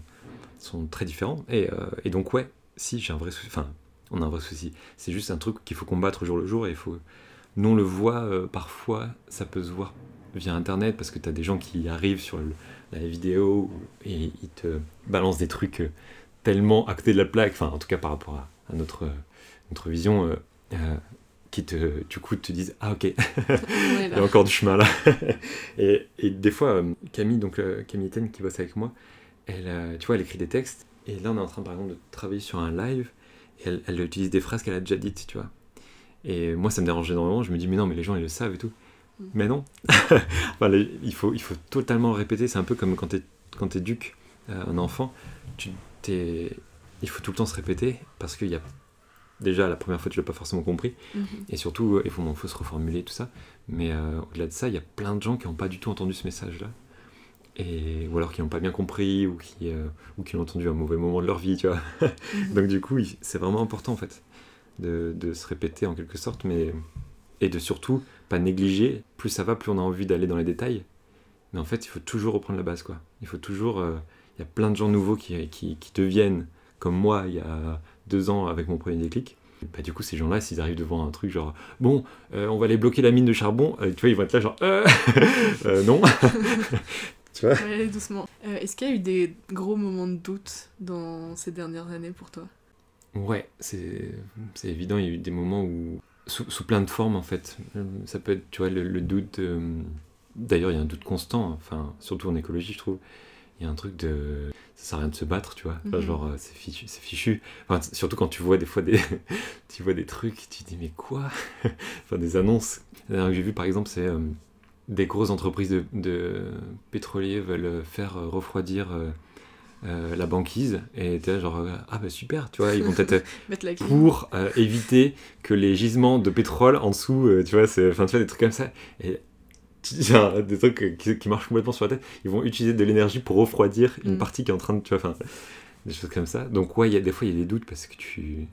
sont très différents. Et, euh, et donc, ouais, si, j'ai un vrai. Enfin, on a un vrai souci. C'est juste un truc qu'il faut combattre jour le jour et il faut. Nous, on le voit euh, parfois, ça peut se voir via internet parce que tu as des gens qui arrivent sur la vidéo et ils te balancent des trucs euh, tellement à côté de la plaque, enfin, en tout cas par rapport à, notre, notre vision. Euh, qui te, du coup te disent ah ok il y a encore du chemin là et, et, des fois Camille donc Camille Etienne qui bosse avec moi elle tu vois elle écrit des textes et là on est en train par exemple de travailler sur un live elle, utilise des phrases qu'elle a déjà dites, tu vois. Et moi, ça me dérange énormément. Je me dis, mais non, mais les gens, ils le savent et tout. Mm. Mais non. il, faut, il faut totalement répéter. C'est un peu comme quand tu quand éduques euh, un enfant. Tu t'es il faut tout le temps se répéter parce qu'il y a déjà la première fois tu l'as pas forcément compris Mhm. et surtout il faut, faut se reformuler tout ça mais euh, au-delà de ça il y a plein de gens qui n'ont pas du tout entendu ce message là et ou alors qui n'ont pas bien compris ou qui euh, ou qui l'ont entendu à un mauvais moment de leur vie tu vois. Mhm. donc du coup c'est vraiment important en fait de, de se répéter en quelque sorte mais et de surtout pas négliger. Plus ça va plus on a envie d'aller dans les détails. Mais en fait il faut toujours reprendre la base quoi. Il faut toujours euh, il y a plein de gens nouveaux qui, qui, qui deviennent comme moi il y a deux ans avec mon premier déclic. Bah, du coup ces gens là s'ils arrivent devant un truc genre bon euh, on va aller bloquer la mine de charbon tu vois ils vont être là genre non tu vois. Ouais, doucement. Euh, Est-ce qu'il y a eu des gros moments de doute dans ces dernières années pour toi? Ouais, c'est c'est évident, il y a eu des moments où, sous, sous plein de formes en fait, Euh, ça peut être, tu vois, le, le doute, euh, d'ailleurs il y a un doute constant, enfin, surtout en écologie je trouve, il y a un truc de, ça sert à rien de se battre, tu vois, Enfin, Mhm. genre euh, c'est fichu, c'est fichu, enfin, surtout quand tu vois des fois des, tu vois des trucs, tu te dis mais quoi? Enfin des annonces, la dernière que j'ai vu par exemple c'est euh, des grosses entreprises de, de pétroliers veulent faire euh, refroidir... euh, euh, la banquise et t'es genre ah bah super tu vois ils vont peut-être pour euh, éviter que les gisements de pétrole en dessous, euh, tu vois, c'est, enfin, tu vois, des trucs comme ça. Et genre, des trucs qui, qui marchent complètement sur la tête. Ils vont utiliser de l'énergie pour refroidir une Mm. partie qui est en train de, tu vois, enfin, des choses comme ça. Donc ouais, il y a des fois il y a des doutes parce que tu,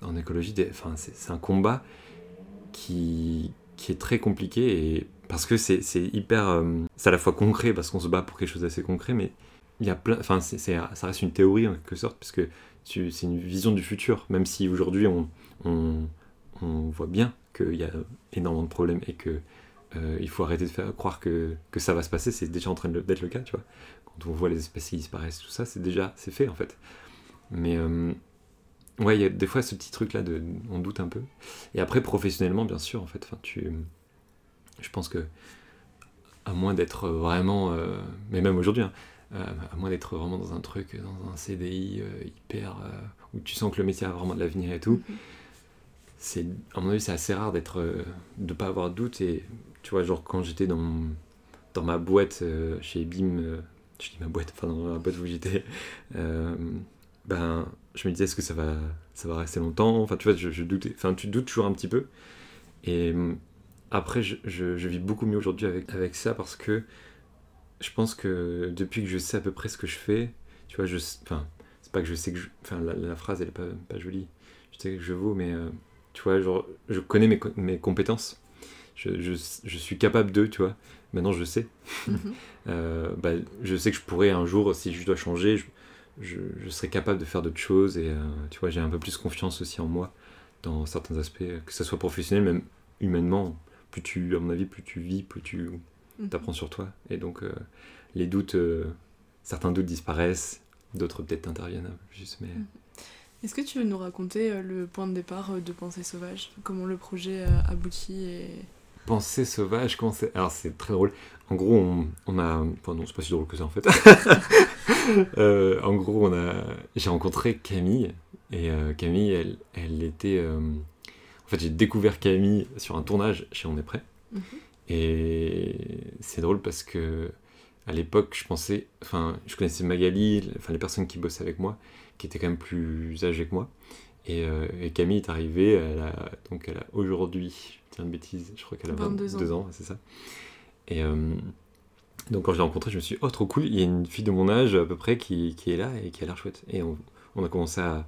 en écologie, enfin, c'est un combat qui, qui est très compliqué et parce que c'est, hyper, euh, c'est à la fois concret parce qu'on se bat pour quelque chose d'assez concret, mais il y a plein, enfin, ça reste une théorie en quelque sorte parce que tu- c'est une vision du futur, même si aujourd'hui on, on, voit bien qu'il y a énormément de problèmes et que euh, il faut arrêter de faire croire que, que ça va se passer, c'est déjà en train d'être le cas, tu vois. Quand on voit les espèces qui disparaissent, tout ça, c'est déjà, c'est fait en fait. Mais euh, ouais, il y a des fois ce petit truc là, de, on doute un peu. Et après, professionnellement, bien sûr, en fait, enfin, tu, je pense que à moins d'être vraiment, euh, mais même aujourd'hui, hein, euh, à moins d'être vraiment dans un truc, dans un CDI euh, hyper, où tu sens que le métier a vraiment de l'avenir et tout, Mhm. c'est, à mon avis, c'est assez rare d'être, de pas avoir de doute. Et tu vois, genre quand j'étais dans, dans ma boîte chez BIM, je dis ma boîte, enfin dans la boîte où j'étais, ben, je me disais, est-ce que ça va, ça va rester longtemps? Enfin, tu vois, je, je doutais, enfin, tu doutes toujours un petit peu. Et hum, après, je, je- je vis beaucoup mieux aujourd'hui avec, avec ça parce que je pense que depuis que je sais à peu près ce que je fais, tu vois, je, enfin, c'est pas que je sais que je, enfin, la, la phrase elle est pas, pas jolie, je sais que je vaux, mais euh, tu vois, genre, je connais mes, mes compétences, je, je, je suis capable d'eux, tu vois, maintenant je sais. Mhm. Euh, bah, je sais que je pourrais un jour, si je dois changer, je, je, je serai capable de faire d'autres choses et euh, tu vois, j'ai un peu plus confiance aussi en moi dans certains aspects, que ce soit professionnel, même humainement. Plus tu, à mon avis, plus tu vis, plus tu Mhm. t'apprends sur toi. Et donc, euh, les doutes, euh, certains doutes disparaissent, d'autres peut-être interviennent peu plus, mais Est-ce que tu veux nous raconter le point de départ de Pensée Sauvage? Comment le projet aboutit et... Pensée sauvage, comment c'est Alors c'est très drôle. En gros, on, on a. Enfin, non, c'est pas si drôle que ça en fait. Euh, en gros, on a. J'ai rencontré Camille. Et euh, Camille, elle, elle était. euh, En fait, j'ai découvert Camille sur un tournage chez On est prêt. Mhm. Et c'est drôle parce que. À l'époque, je pensais. Enfin, je connaissais Magali, enfin, les personnes qui bossaient avec moi, qui étaient quand même plus âgées que moi. Et, et Camille est arrivée, elle a, donc elle a aujourd'hui, dis une bêtise, je crois qu'elle a 22 22 ans, c'est ça. Et euh, donc quand je l'ai rencontrée, je me suis dit, oh trop cool, il y a une fille de mon âge à peu près qui, qui est là et qui a l'air chouette. Et on, on a commencé à,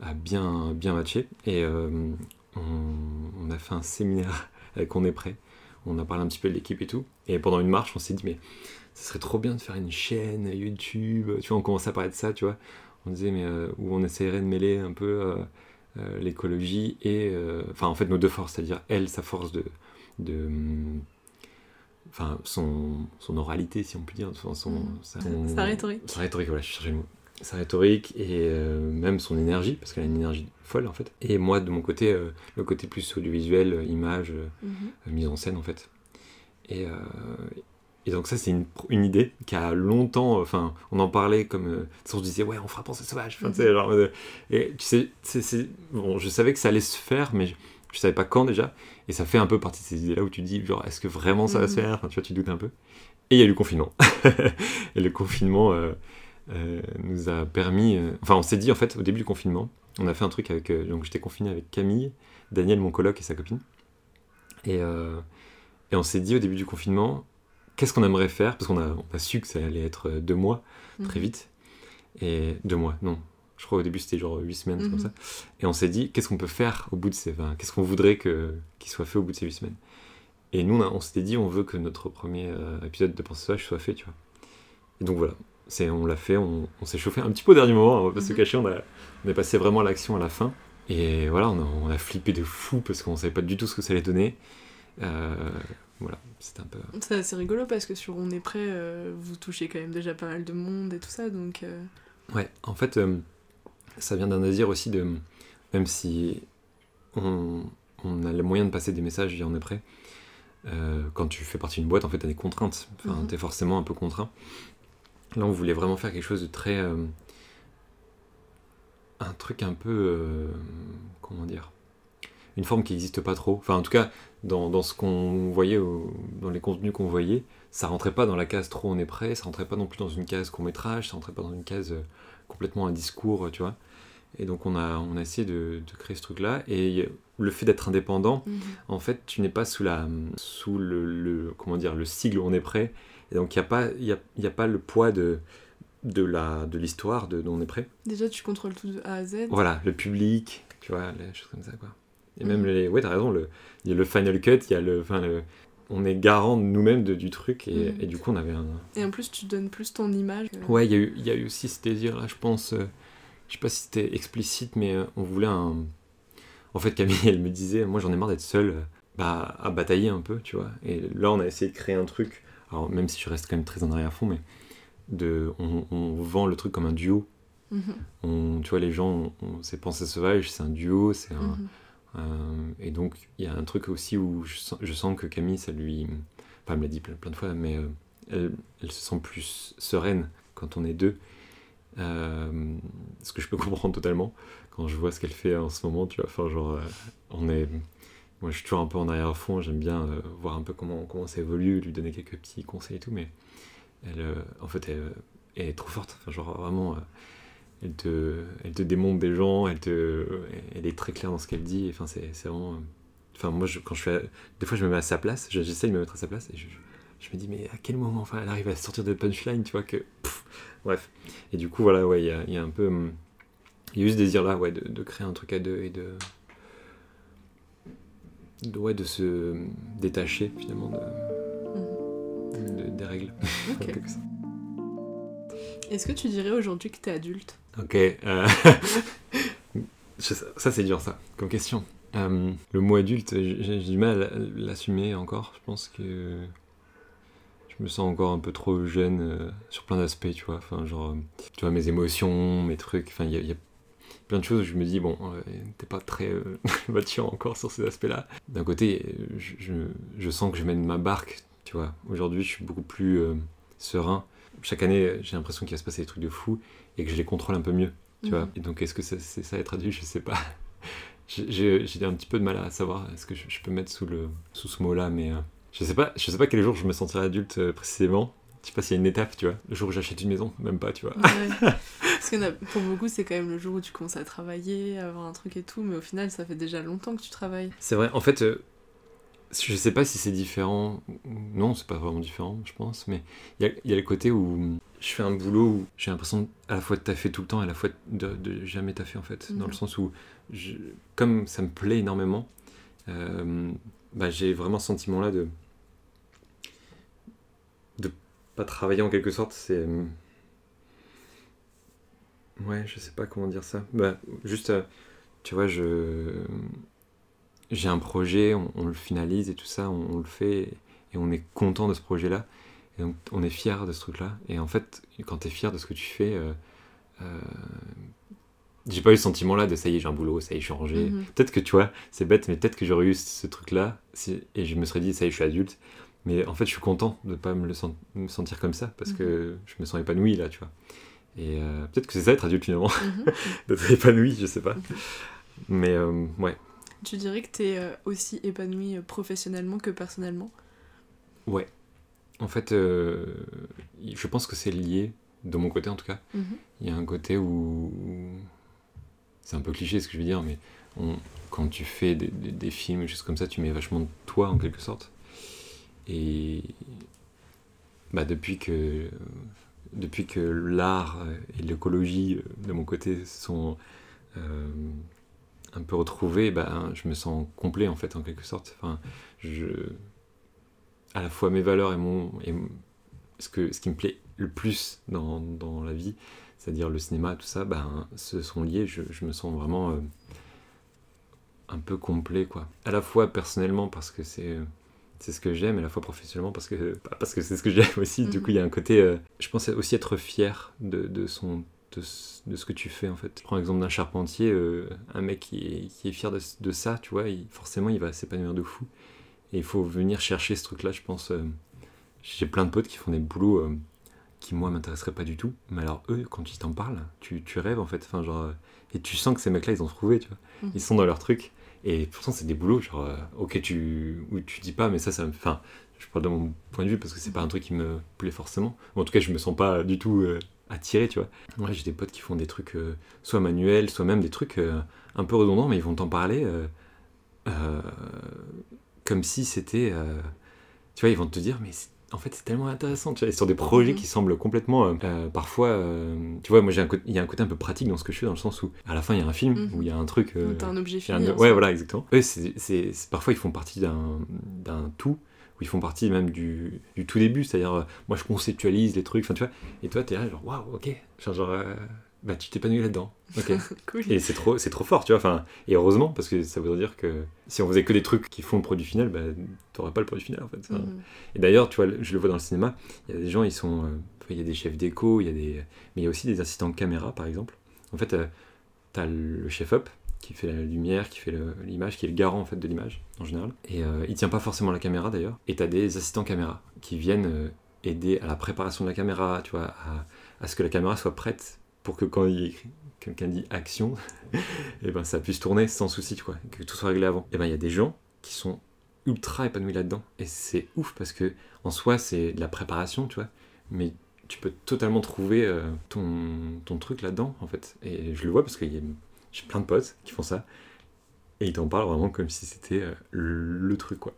à bien, bien matcher. Et euh, on, on a fait un séminaire avec On est prêt. On a parlé un petit peu de l'équipe et tout. Et pendant une marche, on s'est dit, mais ce serait trop bien de faire une chaîne YouTube. Tu vois, on commençait à parler de ça, tu vois. On disait, mais euh, où on essayerait de mêler un peu l'écologie et. euh, Enfin, en fait, nos deux forces, c'est-à-dire elle, sa force de. de hum, Enfin, son, son oralité, si on peut dire. Son, son, Mhm. sa, Sa rhétorique. Sa rhétorique, voilà, je cherchais le mot. Sa rhétorique et euh, même son énergie, parce qu'elle a une énergie folle en fait. Et moi, de mon côté, euh, le côté plus audiovisuel, euh, image, euh, Mhm. euh, mise en scène en fait. Et, euh, et donc ça c'est une, une idée qui a longtemps, enfin on en parlait comme, euh, on se disait ouais on fera penser sauvage, enfin, genre, euh, et tu sais, c'est, bon je savais que ça allait se faire mais je, je savais pas quand déjà, et ça fait un peu partie de ces idées là où tu dis genre est-ce que vraiment ça va se Mhm. faire, enfin, tu vois tu doutes un peu. Et il y a eu le confinement. et le confinement, euh, euh, nous a permis. euh, Enfin, on s'est dit en fait au début du confinement, on a fait un truc avec. euh, donc j'étais confiné avec Camille, Daniel, mon coloc et sa copine. Et, euh, et on s'est dit au début du confinement, qu'est-ce qu'on aimerait faire? Parce qu'on a, on a su que ça allait être euh, deux mois, très Mhm. vite. Et deux mois, non. Je crois au début c'était genre huit semaines, c'est comme Mhm. ça. Et on s'est dit, qu'est-ce qu'on peut faire au bout de ces. Enfin, qu'est-ce qu'on voudrait que, qu'il soit fait au bout de ces huit semaines? Et nous, on, s'était dit, on veut que notre premier euh, épisode de Pensée Sauvage soit fait, tu vois. Et donc voilà, c'est, on l'a fait, on, on s'est chauffé un petit peu au dernier moment, on va pas se Mhm. cacher, on, a, on est passé vraiment à l'action à la fin. Et voilà, on a, on a flippé de fou parce qu'on savait pas du tout ce que ça allait donner. Euh, voilà, c'était un peu. C'est assez rigolo parce que sur On est prêt, euh, vous touchez quand même déjà pas mal de monde et tout ça, donc. euh, Ouais, en fait, ça vient d'un désir aussi de. Même si on, on a le moyen de passer des messages et on est prêt, euh, quand tu fais partie d'une boîte, en fait, t'as des contraintes. Enfin, Mhm. t'es forcément un peu contraint. Là, on voulait vraiment faire quelque chose de très. euh, un truc un peu. euh, comment dire Une forme qui n'existe pas trop. Enfin, en tout cas, dans, dans ce qu'on voyait, au- dans les contenus qu'on voyait, ça rentrait pas dans la case trop on est prêt, ça rentrait pas non plus dans une case court métrage, ça rentrait pas dans une case euh, complètement un discours, tu vois. Et donc on a, on a essayé de, de créer ce truc-là. Et le fait d'être indépendant, mhm. en fait, tu n'es pas sous, la, sous le, le- comment dire, le sigle on est prêt. Et donc il n'y a, pas- y a, y a pas le poids de, de, la, de l'histoire de, de on est prêt. Déjà, tu contrôles tout de A à Z. Voilà, le public, tu vois, les choses comme ça, quoi. Et même Mhm. les... Ouais, t'as raison, le, il y a le final cut, il y a le... Enfin, le on est garant nous-mêmes du truc, et, Mhm. et du coup, on avait un... Et en plus, tu donnes plus ton image. Ouais, il y, a eu- il y a eu aussi ce désir-là, je pense... euh, je sais pas si c'était explicite, mais euh, on voulait un... En fait, Camille, elle me disait, moi, j'en ai marre d'être seule, euh, bah, à batailler un peu, tu vois. Et là, on a essayé de créer un truc, alors même si je reste quand même très en arrière-fond, mais de... On, on vend le truc comme un duo. mhm, On, tu vois, les gens, c'est Pensée Sauvage, c'est un duo, c'est un... mhm. Euh, et donc, il y a un truc aussi où je sens, que Camille, ça lui. Enfin, elle me l'a dit plein, de fois, mais euh, elle, se sent plus sereine quand on est deux. Euh, ce que je peux comprendre totalement quand je vois ce qu'elle fait en ce moment, tu vois. Enfin, genre, on est. Moi, je suis toujours un peu en arrière-fond, j'aime bien voir un peu comment, comment ça évolue, lui donner quelques petits conseils et tout, mais elle, en fait, elle, est trop forte. Enfin, genre, vraiment. Elle te, elle te démonte des gens, elle, te, elle est très claire dans ce qu'elle dit. Enfin, c'est c'est vraiment. Enfin, moi, je, quand je fais. Des fois, je me mets à sa place, je- j'essaye de me mettre à sa place et je, je me dis, mais à quel moment enfin, elle arrive à sortir de punchline, tu vois, que. pff, bref. Et du coup, voilà, ouais, il y a, y a un peu. hum, Il y a eu ce désir-là, ouais, de, de créer un truc à deux et de. de ouais, de se détacher, finalement, de, Mhm. de- des règles. Est-ce que tu dirais aujourd'hui que t'es adulte? Ok. euh, ça, c'est dur, ça, comme question. Euh, le mot adulte, j'ai du mal à l'assumer encore. Je pense que je me sens encore un peu trop jeune euh, sur plein d'aspects, tu vois. Enfin, genre, tu vois, mes émotions, mes trucs. Enfin, il y, a- plein de choses où je me dis, bon, t'es pas très mature encore sur ces aspects-là. D'un côté, je, sens que je mène ma barque, tu vois. Aujourd'hui, je suis beaucoup plus serein. Chaque année, j'ai l'impression qu'il va se passer des trucs de fou et que je les contrôle un peu mieux tu vois. Mhm. Et donc, est-ce que ça- c'est ça être adulte? Je sais pas. J'ai- un petit peu de mal à savoir est-ce que je, je peux mettre sous, le, sous ce mot-là, mais euh, je sais pas. Je sais pas quel jour je me sentirai adulte euh, précisément. Je sais pas s'il y a une étape, tu vois. Le jour où j'achète une maison, même pas, tu vois. Ouais. Parce que pour beaucoup, c'est quand même le jour où tu commences à travailler, à avoir un truc et tout, mais au final, ça fait déjà longtemps que tu travailles. C'est vrai. En fait, euh, je sais pas si c'est différent. Non, c'est pas vraiment différent, je pense. Mais il y a, il y a le côté où je fais un boulot où j'ai l'impression à la fois de taffer tout le temps et à la fois de, de jamais taffer, en fait. Dans Mhm. le sens où, je- comme ça me plaît énormément, euh, bah, j'ai vraiment ce sentiment-là de. de pas travailler en quelque sorte. C'est. Ouais, je sais pas comment dire ça. Bah, juste, euh, tu vois, je j'ai un projet, on, on le finalise et tout ça, on, on le fait et on est content de ce projet-là. Et donc on est fier de ce truc-là. Et en fait, quand tu es fier de ce que tu fais, euh, euh, j'ai pas eu ce sentiment-là de ça y est, j'ai un boulot, ça y est, je suis rangé. Mhm. Peut-être que tu vois, c'est bête, mais peut-être que j'aurais eu ce truc-là si- et je me serais dit ça y est, je suis adulte. Mais en fait, je suis content de pas me, le sen- me sentir comme ça parce que je me sens épanoui là, tu vois. Et euh, peut-être que c'est ça être adulte finalement, Mhm. d'être épanoui, je sais pas. Mhm. Mais euh, ouais. Tu dirais que t'es euh, aussi épanoui euh, professionnellement que personnellement? Ouais. En fait, euh, je pense que c'est lié de mon côté en tout cas. Mhm. Il y a un côté où. C'est un peu cliché ce que je veux dire, mais on- quand tu fais des, des- des films, des choses comme ça, tu mets vachement de toi en quelque sorte. Et. Bah, depuis que. Depuis que l'art et l'écologie de mon côté sont euh, un peu retrouvés, bah, je me sens complet en fait en quelque sorte. Enfin, je, à la fois mes valeurs et mon et ce que ce qui me plaît le plus dans, dans la vie, c'est-à-dire le cinéma, tout ça, ben, se sont liés. Je, je me sens vraiment euh, un peu complet, quoi. À la fois personnellement parce que c'est c'est ce que j'aime, et à la fois professionnellement parce que bah, parce que c'est ce que j'aime aussi. Du Mhm. coup, il y a un côté, euh, je pense aussi être fier de, de son de, ce- de ce que tu fais en fait. Prends l'exemple d'un charpentier, euh, un mec qui est, qui est fier de, de ça, tu vois, il- forcément il va s'épanouir de fou. Et il faut venir chercher ce truc-là, je pense. euh, J'ai plein de potes qui font des boulots euh, qui, moi, m'intéresseraient pas du tout. Mais alors, eux, quand ils t'en parlent, tu, tu rêves, en fait. Enfin, genre, et tu sens que ces mecs-là, ils ont trouvé, tu vois. Mhm. Ils sont dans leur truc. Et pourtant, c'est des boulots, genre, ok, tu, où tu dis pas, mais ça, ça me. Enfin, je parle de mon point de vue parce que c'est pas un truc qui me plaît forcément. Ou en tout cas, je me sens pas du tout euh, attiré, tu vois. Ouais, j'ai des potes qui font des trucs euh, soit manuels, soit même des trucs euh, un peu redondants, mais ils vont t'en parler euh, comme si c'était. tu vois, ils vont te dire, mais en fait, c'est tellement intéressant, tu vois, et sur des projets Mhm. qui semblent complètement. parfois, tu vois, moi, il y a un côté un peu pratique dans ce que je fais, dans le sens où, à la fin, il y a un film, Mhm. où il y a un truc. T'as un objet fini. un- ouais, voilà, exactement. Eux, c'est, parfois, ils font partie d'un, d'un tout, où ils font partie même du, du tout début, c'est-à-dire, euh, moi, je conceptualise les trucs, enfin, tu vois, et toi, t'es là, genre, waouh, ok, genre, genre, euh, bah, tu t'épanouis là-dedans, ok. Cool. Et c'est trop, c'est trop fort, tu vois. Enfin, et heureusement, parce que ça voudrait dire que si on faisait que des trucs qui font le produit final, bah, t'aurais pas le produit final, en fait. Mhm. Et d'ailleurs, tu vois, je le vois dans le cinéma, il y a des gens, ils sont. euh, il y a des chefs d'éco, il y a des. Mais il y a aussi des assistants de caméra, par exemple. En fait, euh, t'as le chef-op qui fait la lumière, qui fait l'image, qui est le garant en fait de l'image en général. Et euh, il tient pas forcément la caméra d'ailleurs. Et t'as des assistants caméra qui viennent euh, aider à la préparation de la caméra, tu vois, à, ce que la caméra soit prête pour que quand il quelqu'un dit action, et ben ça puisse tourner sans souci, tu vois, que tout soit réglé avant. Et ben il y a des gens qui sont ultra épanouis là-dedans. Et c'est ouf parce que en soi c'est de la préparation, tu vois, mais tu peux totalement trouver euh, ton, truc là-dedans en fait. Et je le vois parce que y a- j'ai plein de potes qui font ça et ils t'en parlent vraiment comme si c'était euh, le truc quoi.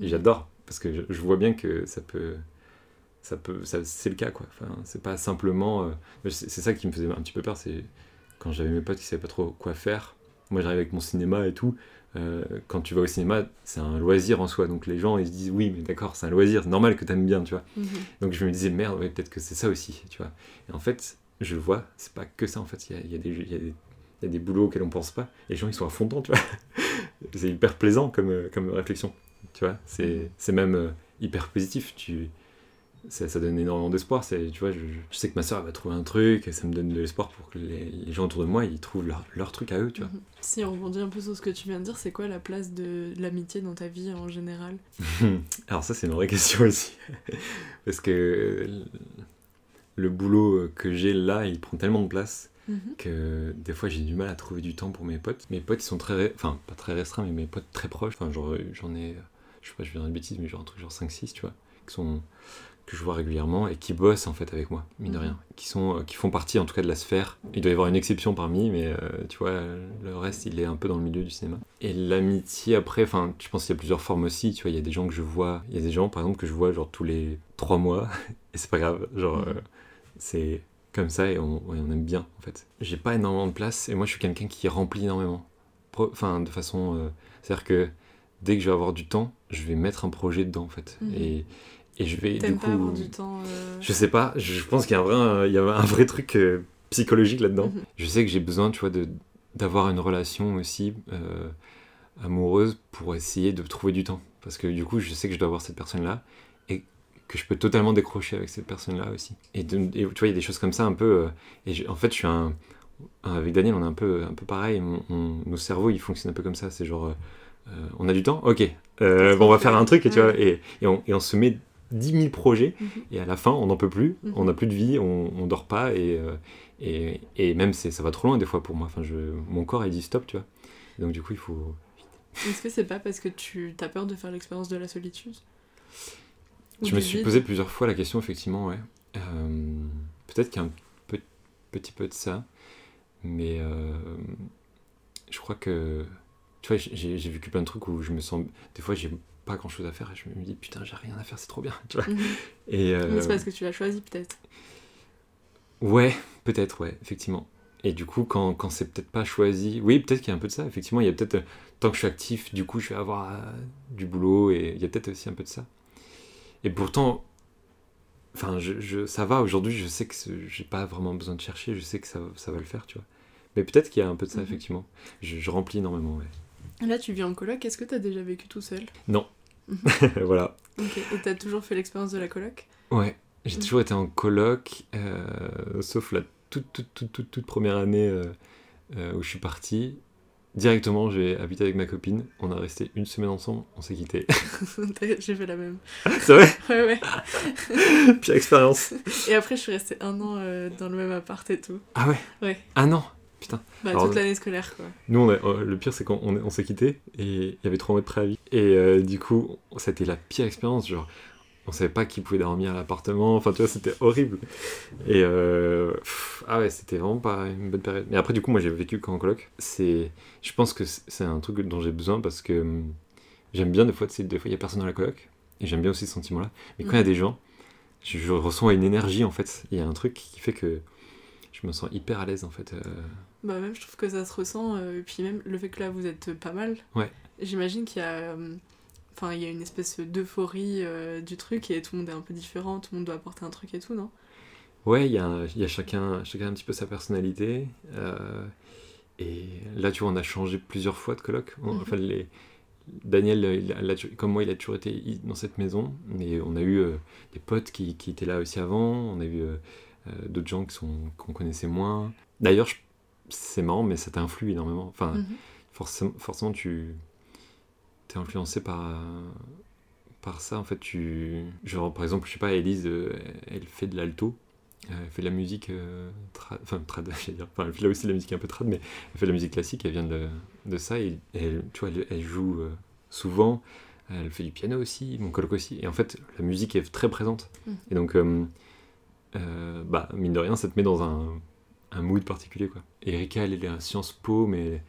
Et j'adore parce que je, vois bien que ça peut. Ça peut, ça, c'est le cas quoi. Enfin, c'est pas simplement. euh, c'est, ça qui me faisait un petit peu peur, c'est quand j'avais mes potes qui savaient pas trop quoi faire. Moi, j'arrive avec mon cinéma et tout. euh, quand tu vas au cinéma, c'est un loisir en soi. Donc les gens, ils se disent oui, mais d'accord, c'est un loisir, c'est normal que t'aimes bien, tu vois. Mhm. Donc je me disais merde, ouais, peut-être que c'est ça aussi, tu vois. Et en fait, je vois, c'est pas que ça en fait. Il y a, y a y a des, y a des boulots auxquels on pense pas. Et les gens, ils sont à fond dedans, tu vois. c'est hyper plaisant comme, euh, comme réflexion, tu vois. C'est, c'est même euh, hyper positif. Tu, ça, ça donne énormément d'espoir. C'est, tu vois, je, je sais que ma soeur va trouver un truc, et ça me donne de l'espoir pour que les, les gens autour de moi, ils trouvent leur, leur truc à eux, tu vois. Mhm. Si on rebondit un peu sur ce que tu viens de dire, c'est quoi la place de l'amitié dans ta vie en général? Alors ça c'est une vraie question aussi. Parce que euh, le boulot que j'ai là, il prend tellement de place Mhm. que des fois j'ai du mal à trouver du temps pour mes potes. Mes potes ils sont très... Enfin pas très restreints mais mes potes très proches. Enfin genre j'en ai... Je sais pas je vais dire une bêtise mais genre un truc genre 5-6 tu vois. Qui sont... que je vois régulièrement et qui bossent en fait avec moi, mine de Mhm. rien. Qui, sont, euh, qui font partie en tout cas de la sphère. Il doit y avoir une exception parmi mais euh, tu vois le reste il est un peu dans le milieu du cinéma. Et l'amitié après, enfin, je pense qu'il y a plusieurs formes aussi. Tu vois, il y a des gens que je vois, il y a des gens par exemple que je vois genre tous les trois mois et c'est pas grave. Genre, Mhm. euh, c'est comme ça et on, aime bien en fait. J'ai pas énormément de place et moi je suis quelqu'un qui remplit énormément. Pro- Enfin, de façon. euh, C'est-à-dire que dès que je vais avoir du temps, je vais mettre un projet dedans en fait. Mhm. Et, et je vais du coup. pas avoir du temps euh, Je sais pas, je pense qu'il y a un vrai, il y a un vrai truc euh, psychologique là-dedans. Mhm. Je sais que j'ai besoin, tu vois, d'avoir une relation aussi euh, amoureuse pour essayer de trouver du temps. Parce que du coup, je sais que je dois avoir cette personne-là que je peux totalement décrocher avec cette personne-là aussi. Et, de- et tu vois, il y a des choses comme ça un peu. euh, et je- en fait, je suis un. Avec Daniel, on est un peu, un peu pareil. On- on- nos cerveaux, ils fonctionnent un peu comme ça. C'est genre, euh, euh, on a du temps? Ok. Euh, bon, on va faire un truc et tu vois. Et, et, on, et on se met 10 000 projets Mhm. et à la fin, on n'en peut plus, Mhm. on n'a plus de vie, on, on dort pas et, et, et même ça va trop loin des fois pour moi. Enfin, je, mon corps il dit stop, tu vois. Donc du coup, il faut. Est-ce que c'est pas parce que tu as peur de faire l'expérience de la solitude? Je me suis vide posé plusieurs fois la question, effectivement, ouais. Euh, peut-être qu'il y a un peu- petit peu de ça, mais euh, je crois que, tu vois, j'ai vécu plein de trucs où je me sens, des fois j'ai pas grand chose à faire et je me dis putain j'ai rien à faire c'est trop bien tu vois Mhm. et euh, Mais C'est parce que tu l'as choisi peut-être. Ouais, peut-être, ouais, effectivement. Et du coup, quand, quand c'est peut-être pas choisi, oui, peut-être qu'il y a un peu de ça, effectivement. Il y a peut-être, tant que je suis actif, du coup, je vais avoir euh, du boulot, et il y a peut-être aussi un peu de ça. Et pourtant, enfin, je, je- ça va, aujourd'hui, je sais que j'ai pas vraiment besoin de chercher, je sais que ça, ça va le faire, tu vois. Mais peut-être qu'il y a un peu de ça, Mhm. effectivement. Je, je remplis énormément, ouais. Là, tu vis en coloc. Est-ce que t'as déjà vécu tout seul? Voilà. Ok. Et t'as toujours fait l'expérience de la coloc? Ouais, j'ai Mhm. toujours été en coloc, euh, sauf la toute, toute, toute, toute, toute première année euh, euh, où je suis parti. Directement, j'ai habité avec ma copine. On a resté une semaine ensemble, on s'est quitté. J'ai fait la même. C'est vrai Ouais, ouais. Pire expérience. Et après, je suis restée un an euh, dans le même appart et tout. Ah ouais Ouais. Ah non Bah, Alors, toute l'année scolaire, quoi. Nous, on a- euh, le pire, c'est qu'on on, on s'est quitté et il y avait trois mois de préavis. Et euh, du coup, c'était la pire expérience. Genre, on savait pas qui pouvait dormir à l'appartement. Enfin, tu vois, c'était horrible. Et euh, pff, ah ouais, c'était vraiment pas une bonne période. Mais après, du coup, moi, j'ai vécu qu'en coloc. C'est, je pense que c'est un truc dont j'ai besoin parce que hum, j'aime bien des fois, tu des fois, il y a personne dans la coloc et j'aime bien aussi ce sentiment-là. Mais quand il y a Mhm. des gens, je, je ressens une énergie en fait. Il y a un truc qui fait que je me sens hyper à l'aise en fait. euh, Bah, même, je trouve que ça se ressent. euh, et puis, même le fait que là, vous êtes pas mal. Ouais. J'imagine qu'il y a. Enfin, il y a une espèce d'euphorie euh, du truc et tout le monde est un peu différent, tout le monde doit apporter un truc et tout, non? Ouais, il y a, y a chacun, chacun un petit peu sa personnalité. euh, et là, tu vois, on a changé plusieurs fois de coloc. On- Mhm. Enfin, les, Daniel, il a- il a- comme moi, il a toujours été dans cette maison. Mais on a eu euh, des potes qui, qui étaient là aussi avant. On a eu d'autres gens qu'on connaissait moins. D'ailleurs, c'est marrant, mais ça t'influe énormément. Enfin, Mhm. forcément, forcément tu es influencé par, euh, par ça. En fait, tu. Genre, par exemple, je sais pas, Elise, euh, elle fait de l'alto. Euh, Elle fait de la musique euh, trad, enfin trad, dire. Enfin, elle fait là aussi de la musique un peu trad, mais elle fait de la musique classique, elle vient de, de ça, et, elle, tu vois, elle, elle joue euh, souvent, elle fait du piano aussi, mon coloc aussi, et en fait, la musique est très présente. Mhm. Et donc, euh, euh, bah, mine de rien, ça te met dans un, un mood particulier, quoi. Et Erika, elle est à Sciences Po, mais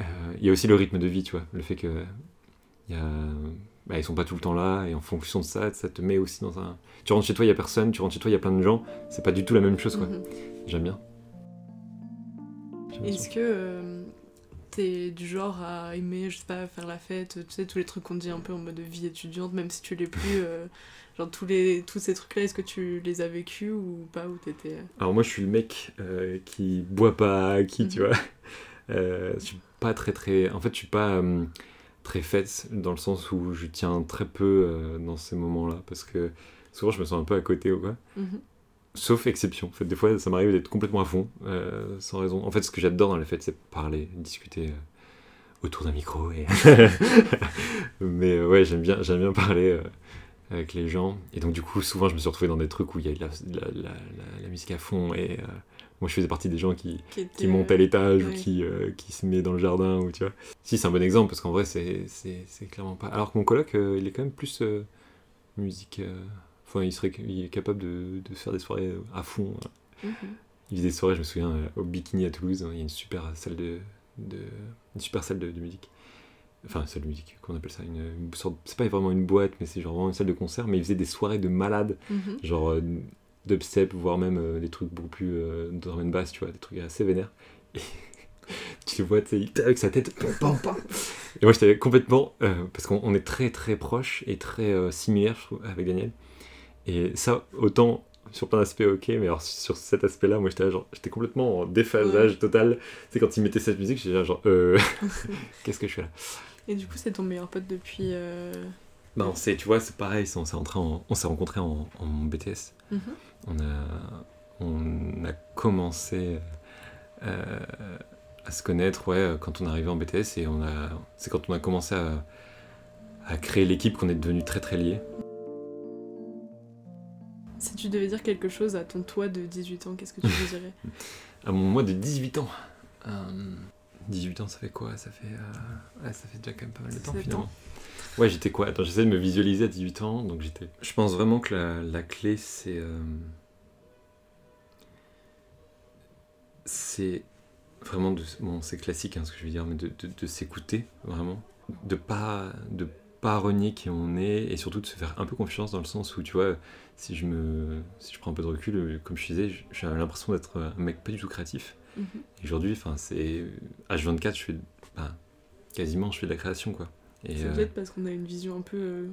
euh, il y a aussi le rythme de vie, tu vois, le fait que y a, bah, ils sont pas tout le temps là, et en fonction de ça, ça te met aussi dans un... Tu rentres chez toi, il y a personne, tu rentres chez toi, il y a plein de gens, c'est pas du tout la même chose, quoi. Mhm. J'aime bien. J'aime bien Est-ce que euh, t'es du genre à aimer, je sais pas, faire la fête, tu sais, tous les trucs qu'on dit un peu en mode vie étudiante, même si tu l'es plus, euh, genre tous, les, tous ces trucs-là, est-ce que tu les as vécus ou pas, ou t'étais... euh, Alors moi je suis le mec euh, qui boit pas, qui tu Mhm. vois. Je suis pas très très... En fait je suis pas très fête dans le sens où je tiens très peu euh, dans ces moments-là parce que souvent je me sens un peu à côté ou quoi. mhm. Sauf exception. En fait des fois ça m'arrive d'être complètement à fond euh, sans raison. En fait ce que j'adore dans la fête c'est parler, discuter euh, autour d'un micro et... Mais ouais j'aime bien, j'aime bien parler... avec les gens. Et donc, du coup, souvent, je me suis retrouvé dans des trucs où il y a de la, de la, la- la- la musique à fond. Et moi, je faisais partie des gens qui, Qui, était, qui montent à l'étage ou qui, euh, qui se met dans le jardin. Ou, tu vois. Si, c'est un bon exemple parce qu'en vrai, c'est c'est- c'est clairement pas. Alors que mon coloc, euh, il est quand même plus euh, musique. Enfin, il, serait, il est capable de, de faire des soirées à fond. Mhm. Il faisait des soirées, je me souviens, au Bikini à Toulouse. Il y a une super salle de, de, une super salle de, de musique. Enfin, salle de musique, qu'on appelle ça? Une, une sorte. C'est pas vraiment une boîte, mais c'est genre vraiment une salle de concert. Mais il faisait des soirées de malades Mhm. genre dubstep, voire même euh, des trucs beaucoup plus euh, drum and bass, tu vois, des trucs assez vénères. Et tu le vois, tu sais, avec sa tête. pam, pam, pam. Et moi, j'étais complètement. euh, parce qu'on on est très très proches et très euh, similaires, je trouve, avec Daniel. Et ça, autant sur plein d'aspects, ok, mais alors sur cet aspect-là, moi, j'étais là, genre, j'étais complètement en déphasage total. Tu sais, quand il mettait cette musique, j'étais genre, euh, qu'est-ce que je fais là? Et du coup, c'est ton meilleur pote depuis... Ben, c'est, tu vois, c'est pareil, on s'est, rentré en- on s'est rencontrés en, en BTS. Mhm. on a, on a commencé euh, à se connaître ouais, quand on est arrivé en BTS et on a, c'est quand on a commencé à, à créer l'équipe qu'on est devenu très très liés. Si tu devais dire quelque chose à ton toi de 18 ans, qu'est-ce que tu lui dirais? À mon mois de 18 ans. euh, 18 ans, ça fait quoi? Ça fait, euh, ouais, ça fait déjà quand même pas mal de temps 17 finalement. Ouais, j'étais quoi? Attends, j'essaie de me visualiser à 18 ans. Donc j'étais. Je pense vraiment que la, la clé, c'est. euh, c'est vraiment de. Bon, c'est classique hein, ce que je veux dire, mais de, de, de s'écouter vraiment. De pas. De pas renier qui on est et surtout de se faire un peu confiance dans le sens où tu vois si je me si je prends un peu de recul euh, comme je disais j'ai l'impression d'être un mec pas du tout créatif Mhm. Aujourd'hui enfin c'est H24 je fais ben, quasiment je fais de la création quoi C'est euh, peut-être parce qu'on a une vision un peu euh,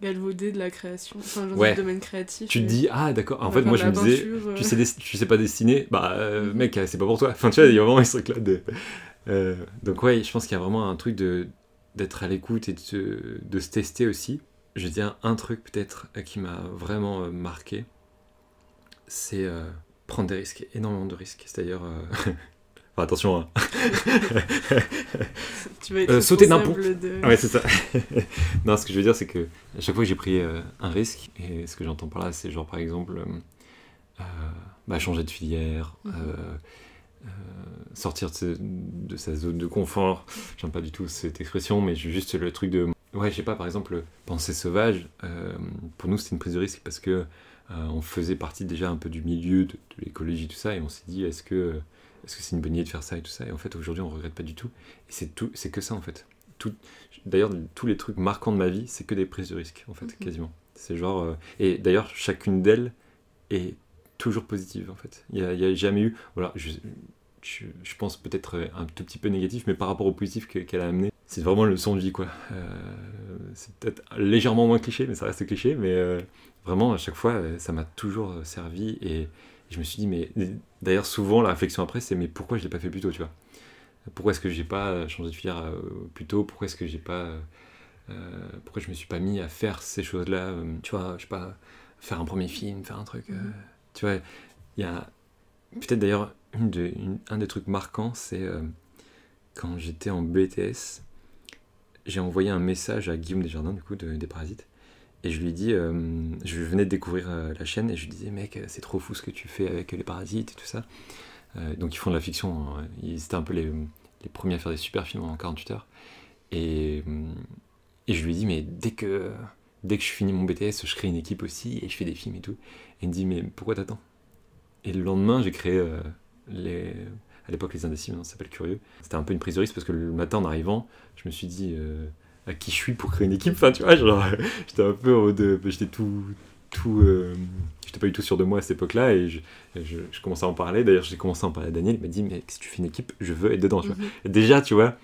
galvaudée de la création, enfin, genre Ouais. du domaine créatif. tu te dis ah d'accord en fait moi je me disais peinture, euh. tu sais, tu sais pas dessiner, bah euh, Mhm. mec, c'est pas pour toi. Enfin, tu vois, il y a vraiment ce truc-là de. donc, ouais, je pense qu'il y a vraiment un truc de d'être à l'écoute et de se, de se tester aussi. Je veux dire, un truc peut-être qui m'a vraiment marqué, c'est euh, prendre des risques, énormément de risques. C'est-à-dire. euh, enfin, attention, hein. Tu vas être Euh, sauter d'un responsable de... Ouais, c'est ça. non, ce que je veux dire, c'est que à chaque fois que j'ai pris euh, un risque, et ce que j'entends par là, c'est genre par exemple euh, bah, changer de filière, Mhm. sortir de, ce- de sa zone de confort. J'aime pas du tout cette expression, mais juste le truc de. Ouais, je sais pas, par exemple, penser sauvage, pour nous, c'était une prise de risque parce que on faisait partie déjà un peu du milieu de, de l'écologie, tout ça, et on s'est dit, est-ce que est-ce que c'est une bonne idée de faire ça et tout ça Et en fait, aujourd'hui, on regrette pas du tout. Et c'est tout, c'est que ça en fait. Tout, d'ailleurs, tous les trucs marquants de ma vie, c'est que des prises de risque en fait, Mhm. quasiment. C'est genre. euh, et d'ailleurs, chacune d'elles est toujours positive en fait. Il n'y a, jamais eu. Voilà, je, je, je pense peut-être un tout petit peu négatif, mais par rapport au positif que- qu'elle a amené, c'est vraiment le son de vie quoi. Euh, c'est peut-être légèrement moins cliché, mais ça reste cliché. Mais euh, vraiment, à chaque fois, ça m'a toujours servi et je me suis dit, mais d'ailleurs, souvent, la réflexion après, c'est mais pourquoi je l'ai pas fait plus tôt, tu vois? Pourquoi est-ce que j'ai pas changé de filière euh, plus tôt? Pourquoi est-ce que j'ai pas. euh, euh, pourquoi je me suis pas mis à faire ces choses-là euh, Tu vois, je sais pas, faire un premier film, faire un truc. euh, Mhm. tu vois, il y a. Peut-être d'ailleurs, de- un des trucs marquants, c'est euh, quand j'étais en BTS, j'ai envoyé un message à Guillaume Desjardins, du coup, de- des Parasites. Et je lui dit, euh, je venais de découvrir euh, la chaîne et je lui disais, mec, c'est trop fou ce que tu fais avec les parasites et tout ça. Euh, donc ils font de la fiction, hein. ils étaient un peu les, premiers à faire des super films en 48 heures. Et, euh, je lui dit, mais dès que, dès que je finis mon BTS, je crée une équipe aussi et je fais des films et tout. Et il me dit, mais pourquoi t'attends? Et le lendemain, j'ai créé euh, les, à l'époque les Indécis, maintenant ça s'appelle Curieux. C'était un peu une prise de risque parce que le matin en arrivant, je me suis dit euh, à qui je suis pour créer une équipe. Enfin, tu vois, genre, j'étais un peu en mode, euh, j'étais tout, tout, euh, j'étais pas du tout sûr de moi à cette époque-là et je, je, je commençais à en parler. D'ailleurs, j'ai commencé à en parler à Daniel. Il m'a dit, mais si tu fais une équipe, je veux être dedans. Tu vois. Mhm. Déjà, tu vois,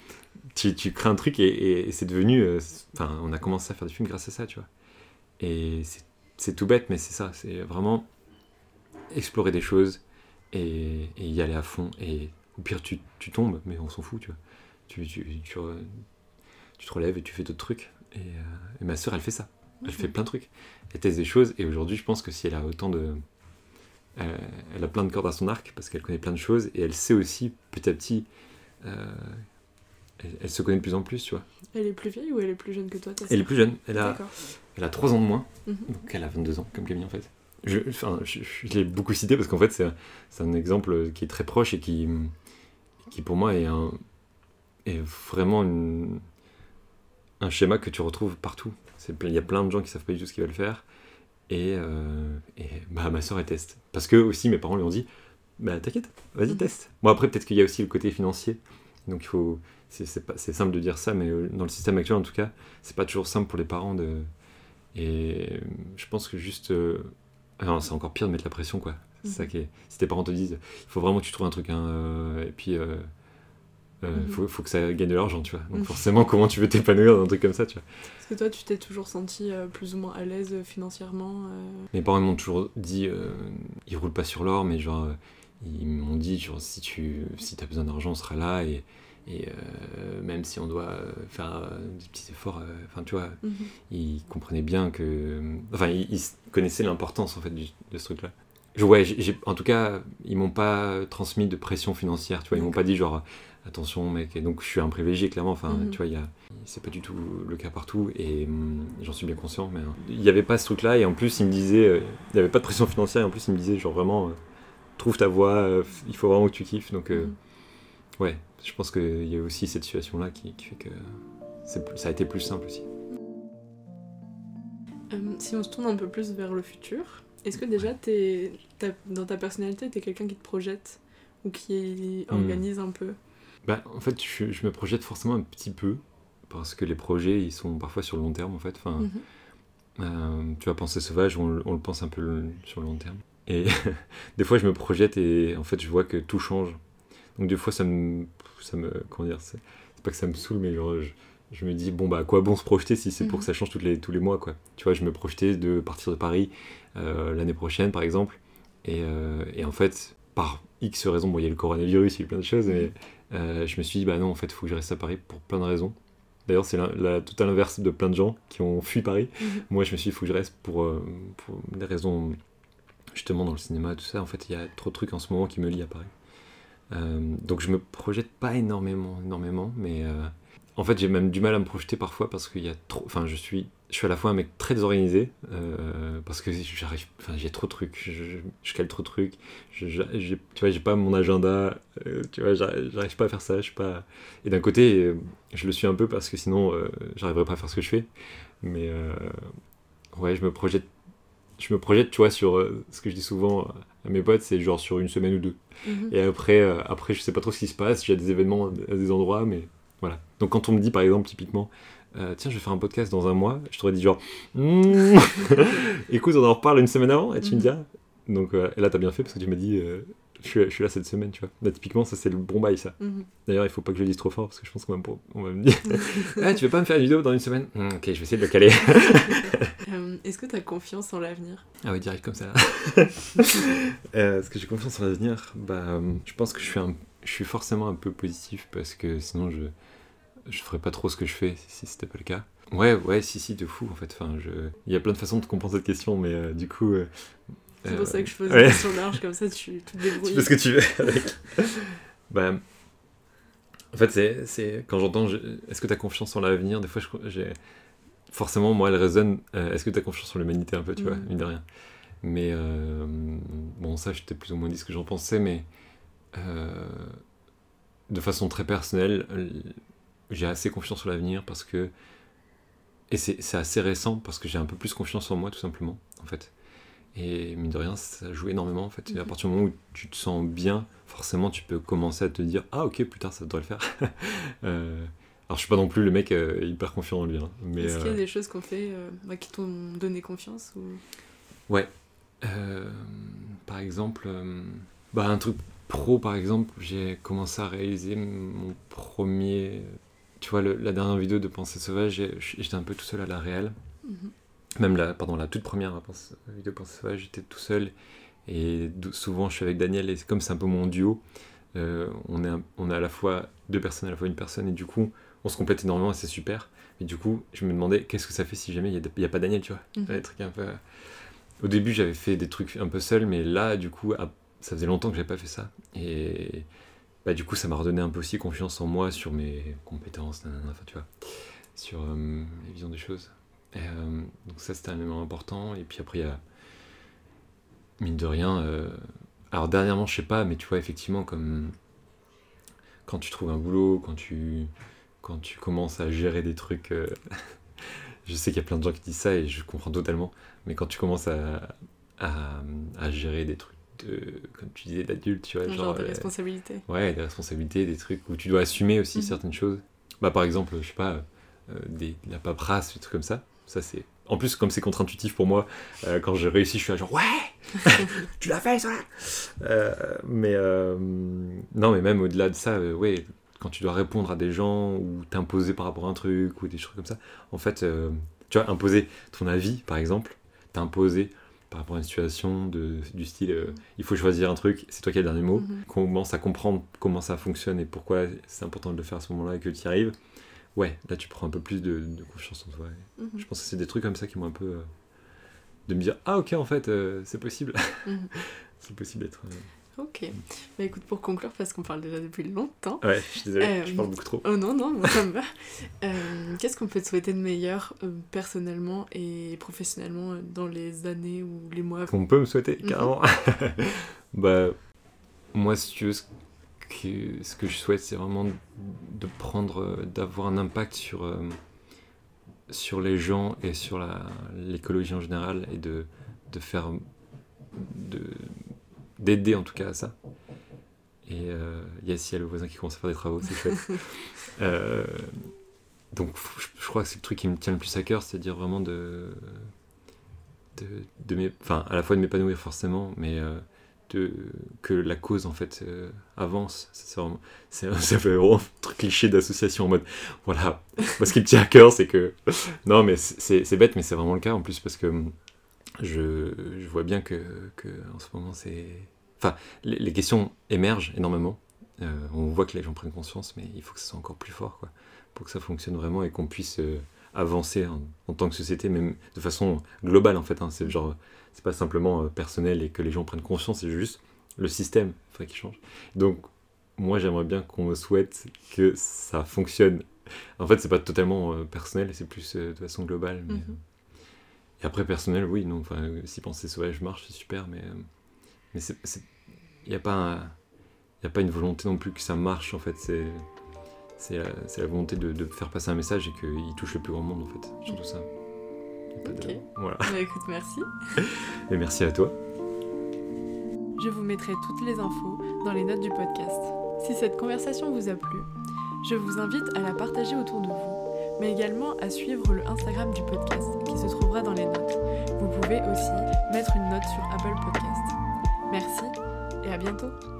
tu, tu crées un truc et, et- et c'est devenu, euh, enfin, on a commencé à faire des films grâce à ça, tu vois. Et c'est- tout bête, mais c'est ça, c'est vraiment explorer des choses et, et y aller à fond. Et au pire, tu, tu tombes, mais on s'en fout, tu vois. Tu, tu, tu te relèves et tu fais d'autres trucs. Et, euh, et ma soeur, elle fait ça. Elle fait plein de trucs. Elle teste des choses. Et aujourd'hui, je pense que si elle a autant de. euh, elle a plein de cordes à son arc parce qu'elle connaît plein de choses. Et elle sait aussi, petit à petit. euh, elle, elle se connaît de plus en plus, tu vois. Elle est plus vieille ou elle est plus jeune que toi ta Elle est plus jeune. Elle a, elle a 3 ans de moins. Mhm. Donc elle a 22 ans, comme Camille en fait. Je, enfin, je, je l'ai beaucoup cité parce qu'en fait, c'est un, c'est un exemple qui est très proche et qui, qui pour moi, est, un, est vraiment une- un schéma que tu retrouves partout. Il y a plein de gens qui savent pas du tout ce qu'ils veulent faire. Et, euh, et bah, ma soeur, elle teste. Parce que aussi, mes parents lui ont dit Bah, t'inquiète, vas-y, Mhm. teste. Bon, après, peut-être qu'il y a aussi le côté financier. Donc, il faut. C'est simple de dire ça, mais euh, dans le système actuel, en tout cas, c'est pas toujours simple pour les parents de. Et je pense que juste. euh, c'est encore pire de mettre la pression, quoi. C'est ça Mhm. qui est. Si tes parents te disent, il faut vraiment que tu trouves un truc, hein, et puis. euh, euh, Mhm. faut, faut que ça gagne de l'argent, tu vois. Donc Mhm. forcément, comment tu veux t'épanouir dans un truc comme ça, tu vois. Est-ce que toi, tu t'es toujours senti euh, plus ou moins à l'aise euh, financièrement Mes parents ils m'ont toujours dit, ils roulent pas sur l'or, mais genre, ils m'ont dit, genre, si tu si as besoin d'argent, on sera là, et, et même si on doit faire des petits efforts, enfin, tu vois, mhm. ils comprenaient bien que. Enfin, ils, ils connaissaient l'importance en fait du- de ce truc-là. Ouais, en tout cas, ils m'ont pas transmis de pression financière, tu vois. Ils m'ont pas dit genre attention mec. Et donc je suis un privilégié clairement. Enfin, Mhm. tu vois, il y a, c'est pas du tout le cas partout et hum, j'en suis bien conscient. Mais euh, il y avait pas ce truc-là et en plus ils me disaient, euh, il y avait pas de pression financière et en plus ils me disaient genre vraiment, euh, trouve ta voie, euh, il faut vraiment que tu kiffes. Donc Mhm. ouais, je pense qu'il y a aussi cette situation-là qui, qui fait que ça a été plus simple aussi. Si on se tourne un peu plus vers le futur, est-ce que déjà dans ta personnalité, t'es quelqu'un qui te projette ou qui Hmm. organise un peu? Bah, en fait, je, je me projette forcément un petit peu parce que les projets, ils sont parfois sur le long terme, en fait. Enfin, Mhm. euh, tu vois, penser sauvage, on, le- on le pense un peu le- sur le long terme. Et des fois, je me projette et en fait, je vois que tout change. Donc, des fois, ça me. Ça me comment dire C'est c'est pas que ça me saoule, mais genre, je, je me dis, bon, bah, à quoi bon se projeter si c'est pour Mhm. que ça change toutes les, tous les mois, quoi. Tu vois, je me projetais de partir de Paris euh, l'année prochaine, par exemple. Et, euh, et en fait, par X raisons, bon, il y a le coronavirus, il y a plein de choses, mais euh, je me suis dit, bah non, en fait, il faut que je reste à Paris pour plein de raisons. D'ailleurs, c'est la, la totale inverse de plein de gens qui ont fui Paris. Mhm. Moi, je me suis dit, il faut que je reste pour, euh, pour des raisons, justement, dans le cinéma, tout ça. En fait, il y a trop de trucs en ce moment qui me lient à Paris. Euh, donc, je me projette pas énormément, énormément, mais en fait, j'ai même du mal à me projeter parfois parce qu'il y a trop. Enfin, je suis, je suis à la fois un mec très désorganisé euh, parce que j'arrive. Enfin, j'ai trop de trucs, je, je, je cale trop de trucs. Je, je- j'ai- tu vois, j'ai pas mon agenda. euh, tu vois, j'arrive pas à faire ça. Je suis pas. Et d'un côté, euh, je le suis un peu parce que sinon, j'arriverais pas à faire ce que je fais. Mais ouais, je me projette. Je me projette, tu vois, sur ce que je dis souvent à mes potes, c'est genre sur une semaine ou deux. Mhm. Et après, après, je sais pas trop ce qui se passe. A des événements à des endroits, mais voilà. Donc quand on me dit, par exemple, typiquement, euh, tiens, je vais faire un podcast dans un mois, je t'aurais dit genre, Hmm, écoute, on en reparle une semaine avant et tu me Mhm. diras. Donc euh, et là, t'as bien fait parce que tu m'as dit, euh, je, suis, je suis là cette semaine, tu vois. Là, typiquement, ça, c'est le bon bail, ça. Mhm. D'ailleurs, il faut pas que je le dise trop fort parce que je pense qu'on va, va me dire, ah, tu veux pas me faire une vidéo dans une semaine? Hmm, Ok, je vais essayer de le caler. Est-ce que tu as confiance en l'avenir? Ah oui, direct comme ça. Est-ce que j'ai confiance en l'avenir? Bah, je pense que je suis, un, je suis forcément un peu positif parce que sinon je je ferais pas trop ce que je fais si, c'était pas le cas. Ouais, ouais, si, si, de fou en fait. Enfin, je... Il y a plein de façons de comprendre cette question, mais euh, du coup. euh, C'est euh, pour ça que je pose ouais. une question large, comme ça tu, tu te débrouilles. Tu fais ce que tu veux avec. bah, en fait, c'est, c'est quand j'entends je- est-ce que tu as confiance en l'avenir, des fois, j'ai. Forcément, moi, elle résonne est-ce que tu as confiance en l'humanité un peu, tu vois, Mhm. mine de rien. Mais euh, bon, ça, je t'ai plus ou moins dit ce que j'en pensais, mais euh, de façon très personnelle, j'ai assez confiance en l'avenir parce que. Et c'est, assez récent parce que j'ai un peu plus confiance en moi, tout simplement, en fait. Et mine de rien, ça joue énormément en fait. Et à Mhm. partir du moment où tu te sens bien, forcément tu peux commencer à te dire Ah ok, plus tard ça devrait le faire. Euh, alors je suis pas non plus le mec euh, hyper confiant en lui. hein, mais Est-ce qu'il y a euh, des choses qu'on fait euh, bah, qui t'ont donné confiance ou... euh, par exemple, bah, un truc pro par exemple, j'ai commencé à réaliser mon premier. Tu vois, le- la dernière vidéo de Pensée Sauvage, j'étais un peu tout seul à la réelle. Mhm. Même la, pardon, la toute première Pense- vidéo Pensée Sauvage, j'étais tout seul. Et souvent, je suis avec Daniel, et comme c'est un peu mon duo, euh, on, est un- on est à la fois deux personnes, à la fois une personne, et du coup, on se complète énormément, et c'est super. Et du coup, je me demandais, qu'est-ce que ça fait si jamais il n'y a, pas Daniel, tu vois? Mhm. Des trucs un peu... Au début, j'avais fait des trucs un peu seul, mais là, du coup, à- ça faisait longtemps que j'avais pas fait ça. Et bah, du coup, ça m'a redonné un peu aussi confiance en moi sur mes compétences, tu vois, sur euh, visions des choses. Et, euh, donc ça, c'était un élément important. Et puis après, il y a, mine de rien, euh, alors dernièrement, je sais pas, mais tu vois, effectivement, comme quand tu trouves un boulot, quand tu, quand tu commences à gérer des trucs, euh, je sais qu'il y a plein de gens qui disent ça et je comprends totalement, mais quand tu commences à, à gérer des trucs, de, comme tu disais, d'adultes, tu vois, Un genre, genre de euh, responsabilité Ouais, des responsabilités, des trucs où tu dois assumer aussi Mhm. certaines choses. Bah, par exemple, je sais pas, euh, des, de la paperasse, des trucs comme ça. Ça, c'est. En plus, comme c'est contre-intuitif pour moi, euh, quand j'ai réussi, je suis là genre Ouais Tu l'as fait, ça Mais. non, mais même au-delà de ça, ouais, quand tu dois répondre à des gens ou t'imposer par rapport à un truc ou des choses comme ça, en fait, tu vois, imposer ton avis, par exemple, t'imposer par rapport à une situation de, du style euh, il faut choisir un truc, c'est toi qui as le dernier mot Mhm. commence à comprendre comment ça fonctionne et pourquoi c'est important de le faire à ce moment-là et que tu y arrives, ouais, là tu prends un peu plus de, de confiance en toi. Mhm. Je pense que c'est des trucs comme ça qui m'ont un peu. euh, de me dire, ah ok, en fait, euh, c'est possible. Mhm. c'est possible d'être. Euh, Ok. Bah écoute, pour conclure, parce qu'on parle déjà depuis longtemps. Ouais, je suis désolé, Euh, je parle beaucoup trop. Oh non, non, ça me va. Euh, Qu'est-ce qu'on peut te souhaiter de meilleur euh, personnellement et professionnellement euh, dans les années ou les mois Qu'on peut me souhaiter, Mhm. carrément. bah, moi, si tu veux, ce que, ce que je souhaite, c'est vraiment de prendre, euh, d'avoir un impact sur, euh, sur les gens et sur l'écologie en général et de, de faire. de- d'aider en tout cas à ça. Et yes, il y a le voisin qui commence à faire des travaux, c'est chouette. donc je, crois que c'est le truc qui me tient le plus à cœur, c'est-à-dire vraiment de, de, de enfin, à la fois de m'épanouir forcément, mais de, que la cause en fait euh, avance. C'est ça fait vraiment un truc cliché d'association en mode voilà. Moi, ce qui me tient à cœur, c'est que non, mais c'est bête, mais c'est vraiment le cas en plus parce que je, vois bien que, en ce moment c'est. Enfin, les, questions émergent énormément. Euh, on voit que les gens prennent conscience, mais il faut que ce soit encore plus fort quoi, pour que ça fonctionne vraiment et qu'on puisse euh, avancer en, tant que société, même de façon globale en fait. Hein. C'est genre c'est pas simplement euh, personnel et que les gens prennent conscience, c'est juste le système qui change. Donc, moi, j'aimerais bien qu'on me souhaite que ça fonctionne. En fait, c'est pas totalement personnel, c'est plus de façon globale. Mhm. Et après, personnel, oui, non, enfin, si penser sauvage marche, c'est super, mais mais il n'y a pas il a pas une volonté non plus que ça marche en fait c'est la, la, volonté de, de, faire passer un message et qu'il touche le plus grand monde en fait surtout ça Ok. Voilà. Bah, écoute, merci. Et merci à toi. Je vous mettrai toutes les infos dans les notes du podcast. Si cette conversation vous a plu, je vous invite à la partager autour de vous, mais également à suivre le Instagram du podcast qui se trouvera dans les notes. Vous pouvez aussi mettre une note sur Apple Podcast. Merci et à bientôt